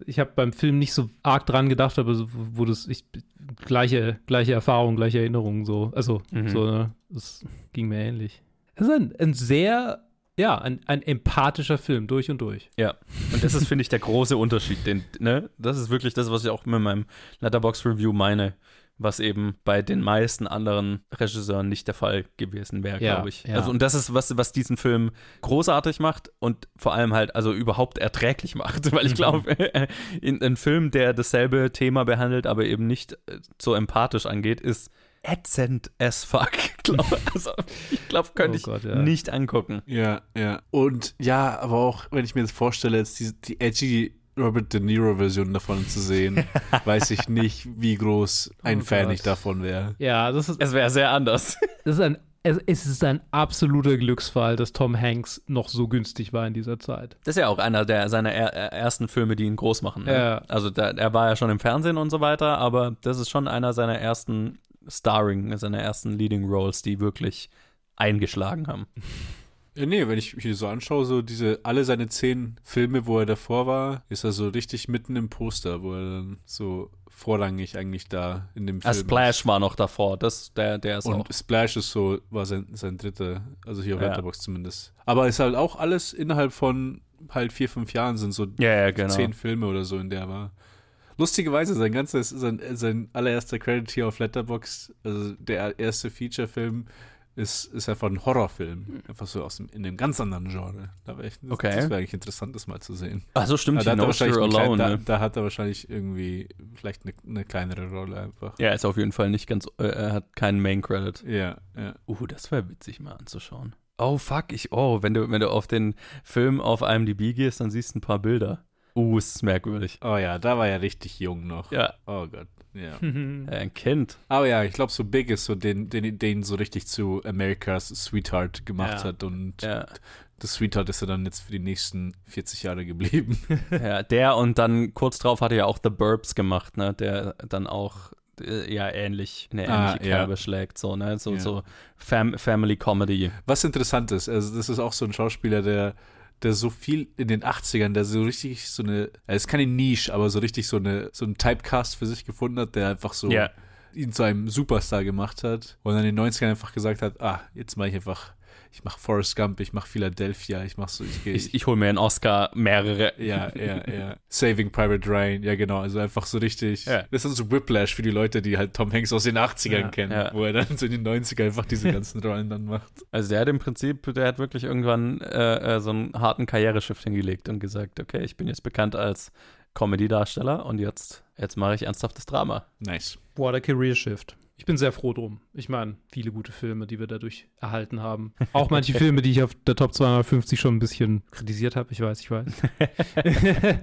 ich habe beim Film nicht so arg dran gedacht, aber so, wo das ich, gleiche, gleiche Erfahrung, gleiche Erinnerungen so. Also, Mhm. so, ne, das ging mir ähnlich. Es ist ein, ein sehr, ja, ein, ein empathischer Film, durch und durch. Ja, und das ist, finde ich, der große Unterschied. Den, ne? Das ist wirklich das, was ich auch mit meinem Letterbox-Review meine, was eben bei den meisten anderen Regisseuren nicht der Fall gewesen wäre, Ja, glaube ich. ja. Also, und das ist, was, was diesen Film großartig macht und vor allem halt also überhaupt erträglich macht, weil ich Mhm. glaube, in ein Film, der dasselbe Thema behandelt, aber eben nicht äh, so empathisch angeht, ist ätzend as fuck. Glaub, also, ich glaube, könnte Oh ich Gott, ja. nicht angucken. Ja, ja. Und ja, aber auch, wenn ich mir jetzt vorstelle, jetzt die, die edgy Robert De Niro-Version davon zu sehen, weiß ich nicht, wie groß ein Oh Fan Gott. ich davon wäre. Ja, das ist, Es wäre sehr anders. das ist ein, es, es ist ein absoluter Glücksfall, dass Tom Hanks noch so günstig war in dieser Zeit. Das ist ja auch einer der seiner er, er- ersten Filme, die ihn groß machen. Ne? Ja. Also da, er war ja schon im Fernsehen und so weiter, aber das ist schon einer seiner ersten Starring, seiner ersten Leading Roles, die wirklich eingeschlagen haben. Ja, nee, wenn ich mich so anschaue, so diese, alle seine zehn Filme, wo er davor war, ist er so richtig mitten im Poster, wo er dann so vorrangig eigentlich da in dem Film Ah, Splash war noch davor, das, der, der ist Und auch. Splash ist so, war sein, sein dritter, also hier auf Ja. Letterboxd zumindest. Aber ist halt auch alles innerhalb von halt vier, fünf Jahren sind so Ja, ja, genau. zehn Filme oder so, in der er war. Lustigerweise, sein ganzes, sein, sein allererster Credit hier auf Letterboxd, also der erste Feature-Film, ist, ist einfach ein Horrorfilm. Einfach so aus dem, in einem ganz anderen Genre. Da wär ich, das Okay. das wäre eigentlich interessant, das mal zu sehen. Ach so, stimmt, da, er No wahrscheinlich Fear einen kleinen- Alone. da, ne? da hat er wahrscheinlich irgendwie vielleicht eine, eine kleinere Rolle einfach. Ja, ist auf jeden Fall nicht ganz, äh, er hat keinen Main Credit. Ja, ja. Uh, das wäre witzig mal anzuschauen. Oh, fuck, ich, oh, wenn du, wenn du auf den Film auf IMDb gehst, dann siehst du ein paar Bilder. Uh, es ist merkwürdig. Oh ja, da war er richtig jung noch. Ja, Oh Gott, ja. ein Kind. Aber ja, ich glaube, so Big ist so den, den, den so richtig zu Americas Sweetheart gemacht Ja. hat und Ja. das Sweetheart ist er dann jetzt für die nächsten 40 Jahre geblieben. Ja, der und dann kurz drauf hatte ja auch The Burbs gemacht, ne, der dann auch äh, ja ähnlich eine Ah, ähnliche ja. Kerbe schlägt, so, ne, so, Ja. so Fam Family Comedy. Was interessant ist, also das ist auch so ein Schauspieler, der, der so viel in den 80ern, der so richtig so eine, es ist keine Nische, aber so richtig so eine, so einen Typecast für sich gefunden hat, der einfach so Ja. ihn zu einem Superstar gemacht hat und dann in den 90ern einfach gesagt hat, ah, jetzt mache ich einfach, ich mache Forrest Gump, ich mache Philadelphia, ich mache so, ich gehe, Ich, ich hole mir einen Oscar, mehrere. Ja, ja, ja. Saving Private Ryan, ja genau, also einfach so richtig. Ja. Das ist so Whiplash für die Leute, die halt Tom Hanks aus den 80ern Ja, kennen, ja. wo er dann so in den 90ern einfach diese ganzen Rollen dann macht. Also der hat im Prinzip, der hat wirklich irgendwann äh, äh, so einen harten Karriereshift hingelegt und gesagt, okay, ich bin jetzt bekannt als Comedy-Darsteller und jetzt, jetzt mache ich ernsthaftes Drama. Nice. What a Career Shift. Ich bin sehr froh drum. Ich meine, viele gute Filme, die wir dadurch erhalten haben. Auch manche Filme, die ich auf der Top 250 schon ein bisschen kritisiert habe. Ich weiß, ich weiß.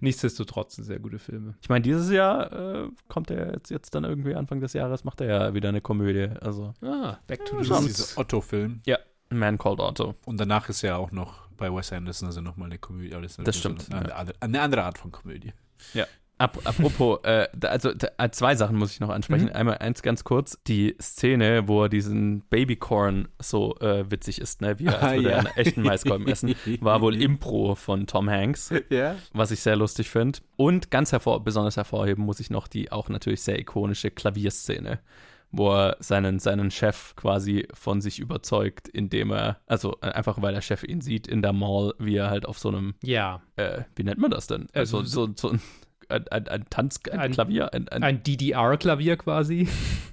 Nichtsdestotrotz sind sehr gute Filme. Ich meine, dieses Jahr äh, kommt er jetzt, jetzt dann irgendwie Anfang des Jahres, macht er ja wieder eine Komödie. Also Ah, Back to Das the ist Roots. dieser Otto-Film. Man Called Otto. Und danach ist ja auch noch bei Wes Anderson also nochmal eine Komödie. aber ist Das natürlich stimmt, Eine, ja. andere, eine andere Art von Komödie. Ap apropos, äh, da- also da, äh, zwei Sachen muss ich noch ansprechen. Mhm. Einmal eins ganz kurz, die Szene, wo er diesen Babycorn so äh, witzig ist, ne, wie er als Ah, würde ja. einen echten Maiskolben essen, war wohl Impro von Tom Hanks, Ja. was ich sehr lustig finde. Und ganz hervor besonders hervorheben muss ich noch die auch natürlich sehr ikonische Klavierszene, wo er seinen, seinen Chef quasi von sich überzeugt, indem er, also äh, einfach weil der Chef ihn sieht in der Mall, wie er halt auf so einem Ja, äh, wie nennt man das denn? Also Also, so, so ein, ein, ein, ein Tanz, ein, Ein- Klavier, ein, ein, DDR-Klavier quasi.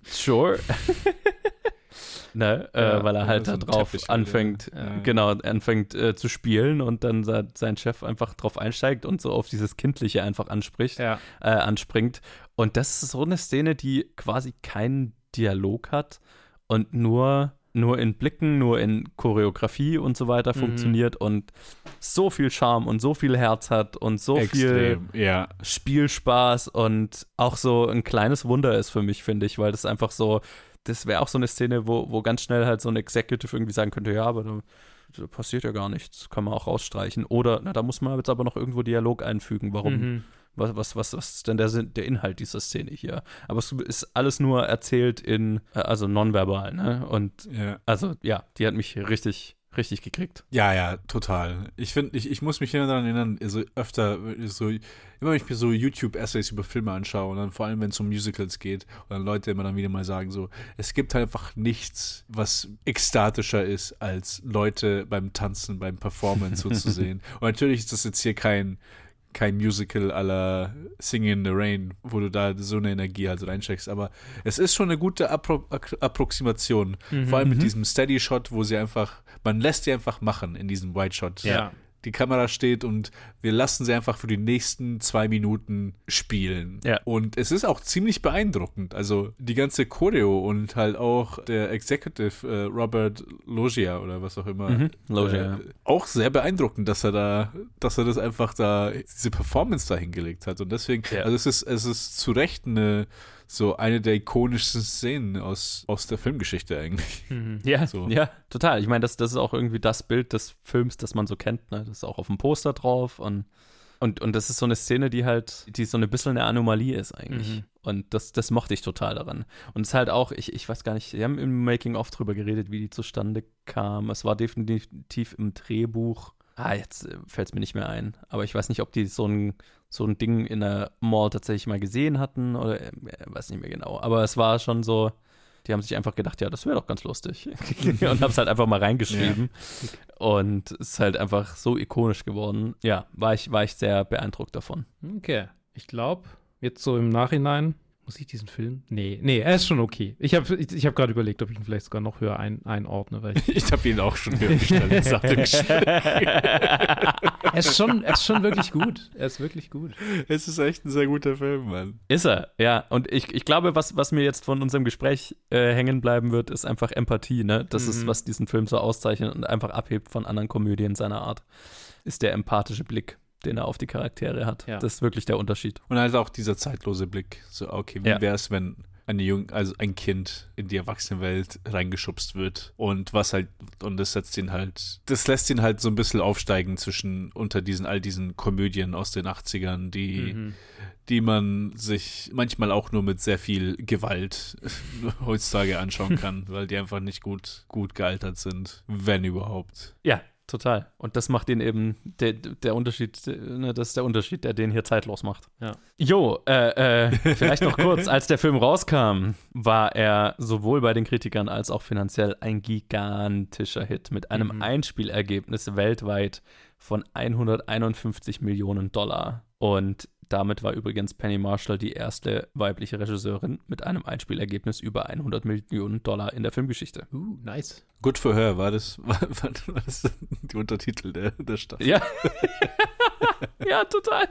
Sure. ne, Ja, äh, weil er halt so da ein drauf Teppich, anfängt, ja. Ja. genau, anfängt äh, zu spielen und dann sein Chef einfach drauf einsteigt und so auf dieses Kindliche einfach anspricht, Ja. äh, anspringt. Und das ist so eine Szene, die quasi keinen Dialog hat und nur nur in Blicken, nur in Choreografie und so weiter Mhm. funktioniert und so viel Charme und so viel Herz hat und so viel Extrem, ja. Spielspaß und auch so ein kleines Wunder ist für mich, finde ich, weil das einfach so, das wäre auch so eine Szene, wo, wo ganz schnell halt so ein Executive irgendwie sagen könnte, ja, aber da passiert ja gar nichts, kann man auch rausstreichen. Oder, na, da muss man jetzt aber noch irgendwo Dialog einfügen, warum, Mhm. Was, was, was, was ist denn der, der Inhalt dieser Szene hier? Aber es ist alles nur erzählt in, äh, also nonverbal, ne? Und Ja. also, ja, die hat mich richtig, richtig gekriegt. Ja, ja, total. Ich finde, ich, ich muss mich immer daran erinnern, also öfter, so, immer wenn ich mir so YouTube-Essays über Filme anschaue und dann vor allem, wenn es um Musicals geht und dann Leute immer dann wieder mal sagen so, es gibt halt einfach nichts, was ekstatischer ist, als Leute beim Tanzen, beim Performance so zu sehen. Und natürlich ist das jetzt hier kein, kein Musical à la Singing in the Rain, wo du da so eine Energie halt reinsteckst, aber es ist schon eine gute Appro Approximation. Vor allem mit diesem Steady Shot, wo sie einfach, man lässt sie einfach machen in diesem White Shot. Ja. Die Kamera steht und wir lassen sie einfach für die nächsten zwei Minuten spielen. Ja. Und es ist auch ziemlich beeindruckend. Also die ganze Choreo und halt auch der Executive äh, Robert Loggia oder was auch immer. Mhm, Loggia, ja. Auch sehr beeindruckend, dass er da, dass er das einfach da, diese Performance da hingelegt hat. Und deswegen, Ja. also es ist, es ist zu Recht eine, so eine der ikonischsten Szenen aus, aus der Filmgeschichte eigentlich. Ja, So. ja, total. Ich meine, das, das ist auch irgendwie das Bild des Films, das man so kennt. Ne? Das ist auch auf dem Poster drauf und, und, und das ist so eine Szene, die halt, die so ein bisschen eine Anomalie ist eigentlich. Und das, das mochte ich total daran. Und es ist halt auch, ich, ich weiß gar nicht, wir haben im Making-of drüber geredet, wie die zustande kam. Es war definitiv im Drehbuch. Ah, jetzt fällt es mir nicht mehr ein. Aber ich weiß nicht, ob die so ein, so ein Ding in der Mall tatsächlich mal gesehen hatten oder äh, weiß nicht mehr genau. Aber es war schon so, die haben sich einfach gedacht, ja, das wäre doch ganz lustig. und haben es halt einfach mal reingeschrieben. Und es ist halt einfach so ikonisch geworden. Ja, war ich, war ich sehr beeindruckt davon. Okay. Ich glaube, jetzt so im Nachhinein, muss ich diesen Film? Nee, nee, er ist schon okay. Ich habe ich, ich hab gerade überlegt, ob ich ihn vielleicht sogar noch höher ein, einordne, weil ich, Ich habe ihn auch schon höher gestellt nach dem Gespräch. er, ist schon, er ist schon wirklich gut. Er ist wirklich gut. Es ist echt ein sehr guter Film, Mann. Ist er, ja. Und ich, ich glaube, was, was mir jetzt von unserem Gespräch äh, hängen bleiben wird, ist einfach Empathie. Ne? Das ist, was diesen Film so auszeichnet und einfach abhebt von anderen Komödien seiner Art. Ist der empathische Blick, den er auf die Charaktere hat. Ja. Das ist wirklich der Unterschied. Und halt auch dieser zeitlose Blick. So, okay, wie Ja. wäre es, wenn eine Jung, also ein Kind in die Erwachsenenwelt reingeschubst wird und was halt, und das setzt ihn halt, das lässt ihn halt so ein bisschen aufsteigen zwischen unter diesen, all diesen Komödien aus den 80ern, die, die man sich manchmal auch nur mit sehr viel Gewalt heutzutage anschauen kann, weil die einfach nicht gut, gut gealtert sind, wenn überhaupt. Ja, total. Und das macht ihn eben, der, der Unterschied, ne, das ist der Unterschied, der den hier zeitlos macht. Ja. Jo, äh, äh, vielleicht noch kurz, als der Film rauskam, war er sowohl bei den Kritikern als auch finanziell ein gigantischer Hit mit einem Einspielergebnis weltweit von 151 Millionen Dollar. Und damit war übrigens Penny Marshall die erste weibliche Regisseurin mit einem Einspielergebnis über 100 Millionen Dollar in der Filmgeschichte. Uh, nice. Good for her, war das, war, war das die Untertitel der, der Staffel? Ja. ja, total.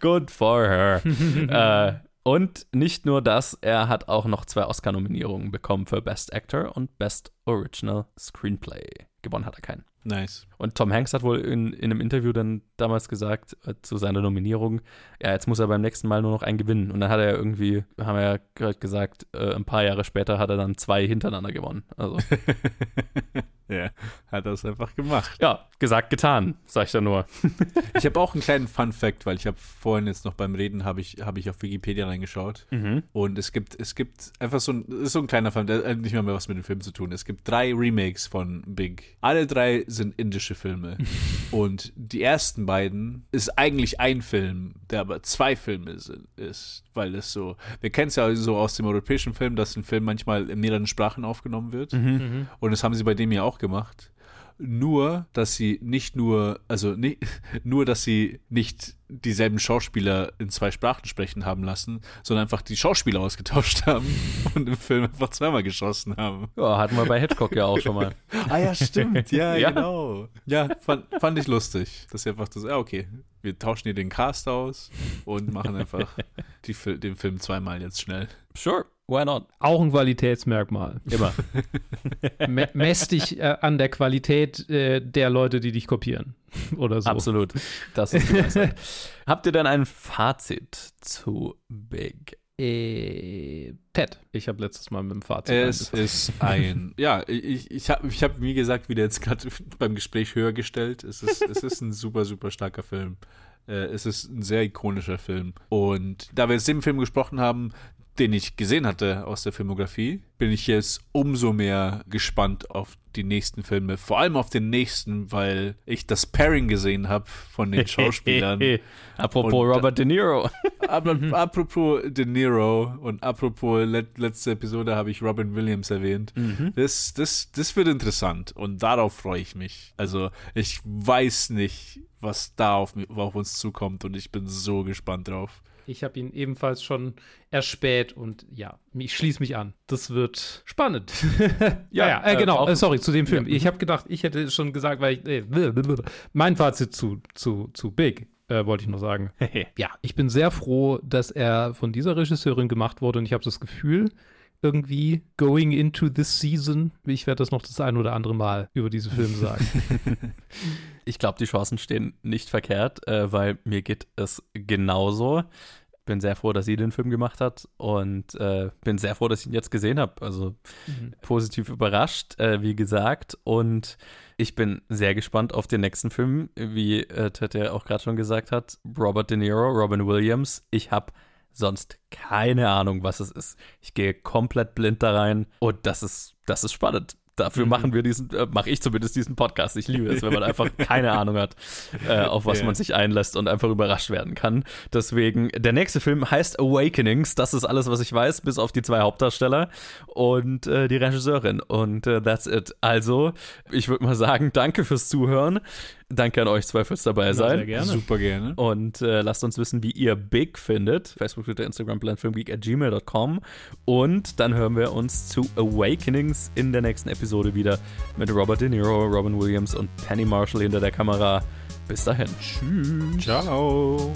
Good for her. äh, und nicht nur das, er hat auch noch zwei Oscar-Nominierungen bekommen für Best Actor und Best Original Screenplay. Gewonnen hat er keinen. Nice. Und Tom Hanks hat wohl in, in einem Interview dann damals gesagt, äh, zu seiner Nominierung, ja, jetzt muss er beim nächsten Mal nur noch einen gewinnen. Und dann hat er irgendwie, haben wir ja gerade gesagt, äh, ein paar Jahre später hat er dann zwei hintereinander gewonnen. Also, Ja, hat das einfach gemacht. ja, gesagt, getan, sag ich da nur. Ich habe auch einen kleinen Fun Fact, weil ich habe vorhin jetzt noch beim Reden habe ich habe ich auf Wikipedia reingeschaut und es gibt es gibt einfach so ein ist so ein kleiner Fun, der hat nicht mal mehr was mit dem Film zu tun. Es gibt drei Remakes von Big. Alle drei sind indische Filme und die ersten beiden ist eigentlich ein Film, der aber zwei Filme sind, ist, weil es so wir kennen es ja so aus dem europäischen Film, dass ein Film manchmal in mehreren Sprachen aufgenommen wird und das haben sie bei dem ja auch gemacht nur, dass sie nicht nur, also nicht, nur, dass sie nicht dieselben Schauspieler in zwei Sprachen sprechen haben lassen, sondern einfach die Schauspieler ausgetauscht haben und im Film einfach zweimal geschossen haben. Ja, hatten wir bei Hitchcock ja auch schon mal. Ah ja, stimmt, ja, Ja. genau. Ja, fand, fand ich lustig, dass sie einfach das, ja, okay, wir tauschen hier den Cast aus und machen einfach die, den Film zweimal jetzt schnell. Sure, why not? Auch ein Qualitätsmerkmal. Immer. Me mess dich äh, an der Qualität äh, der Leute, die dich kopieren. Oder so. Absolut. Das ist die Weisheit. Habt ihr denn ein Fazit zu Big? Äh, Ted, ich habe letztes Mal mit dem Fazit Es angefangen. ist ein, ja, ich, ich habe, ich hab, wie gesagt, wieder jetzt gerade beim Gespräch höher gestellt. Es ist, es ist ein super, super starker Film. Äh, es ist ein sehr ikonischer Film. Und da wir jetzt den Film gesprochen haben, den ich gesehen hatte aus der Filmografie, bin ich jetzt umso mehr gespannt auf die nächsten Filme. Vor allem auf den nächsten, weil ich das Pairing gesehen habe von den Schauspielern. Apropos Und- Robert De Niro. Apro- Apropos De Niro und apropos let letzte Episode habe ich Robin Williams erwähnt. Das, das, das wird interessant und darauf freue ich mich. Also ich weiß nicht, was da auf, auf uns zukommt und ich bin so gespannt drauf. Ich habe ihn ebenfalls schon erspäht und ja, ich schließe mich an. Das wird spannend. ja, ja, äh, äh, genau. Äh, sorry, zu dem Film. Ich habe gedacht, ich hätte schon gesagt, weil ich, äh, mein Fazit zu, zu, zu Big, äh, wollte ich noch sagen. ja, ich bin sehr froh, dass er von dieser Regisseurin gemacht wurde und ich habe das Gefühl, irgendwie going into this season, ich werde das noch das ein oder andere Mal über diese Filme sagen. Ich glaube, die Chancen stehen nicht verkehrt, äh, weil mir geht es genauso. Bin sehr froh, dass sie den Film gemacht hat und äh, bin sehr froh, dass ich ihn jetzt gesehen habe. Also positiv überrascht, äh, wie gesagt. Und ich bin sehr gespannt auf den nächsten Film, wie äh, Ted ja auch gerade schon gesagt hat. Robert De Niro, Robin Williams. Ich habe sonst keine Ahnung, was es ist. Ich gehe komplett blind da rein und das ist, das ist spannend. Dafür machen wir diesen, äh, mache ich zumindest diesen Podcast. Ich liebe es, wenn man einfach keine Ahnung hat, äh, auf was Ja. man sich einlässt und einfach überrascht werden kann. Deswegen, der nächste Film heißt Awakenings. Das ist alles, was ich weiß, bis auf die zwei Hauptdarsteller und äh, die Regisseurin. Und äh, that's it. Also, ich würde mal sagen, danke fürs Zuhören. Danke an euch zwei fürs dabei sein. sehr gerne. Super gerne. Und äh, lasst uns wissen, wie ihr Big findet. Facebook, Twitter, Instagram, planfilmgeek at gmail.com. Und dann hören wir uns zu Awakenings in der nächsten Episode wieder mit Robert De Niro, Robin Williams und Penny Marshall hinter der Kamera. Bis dahin. Tschüss. Ciao.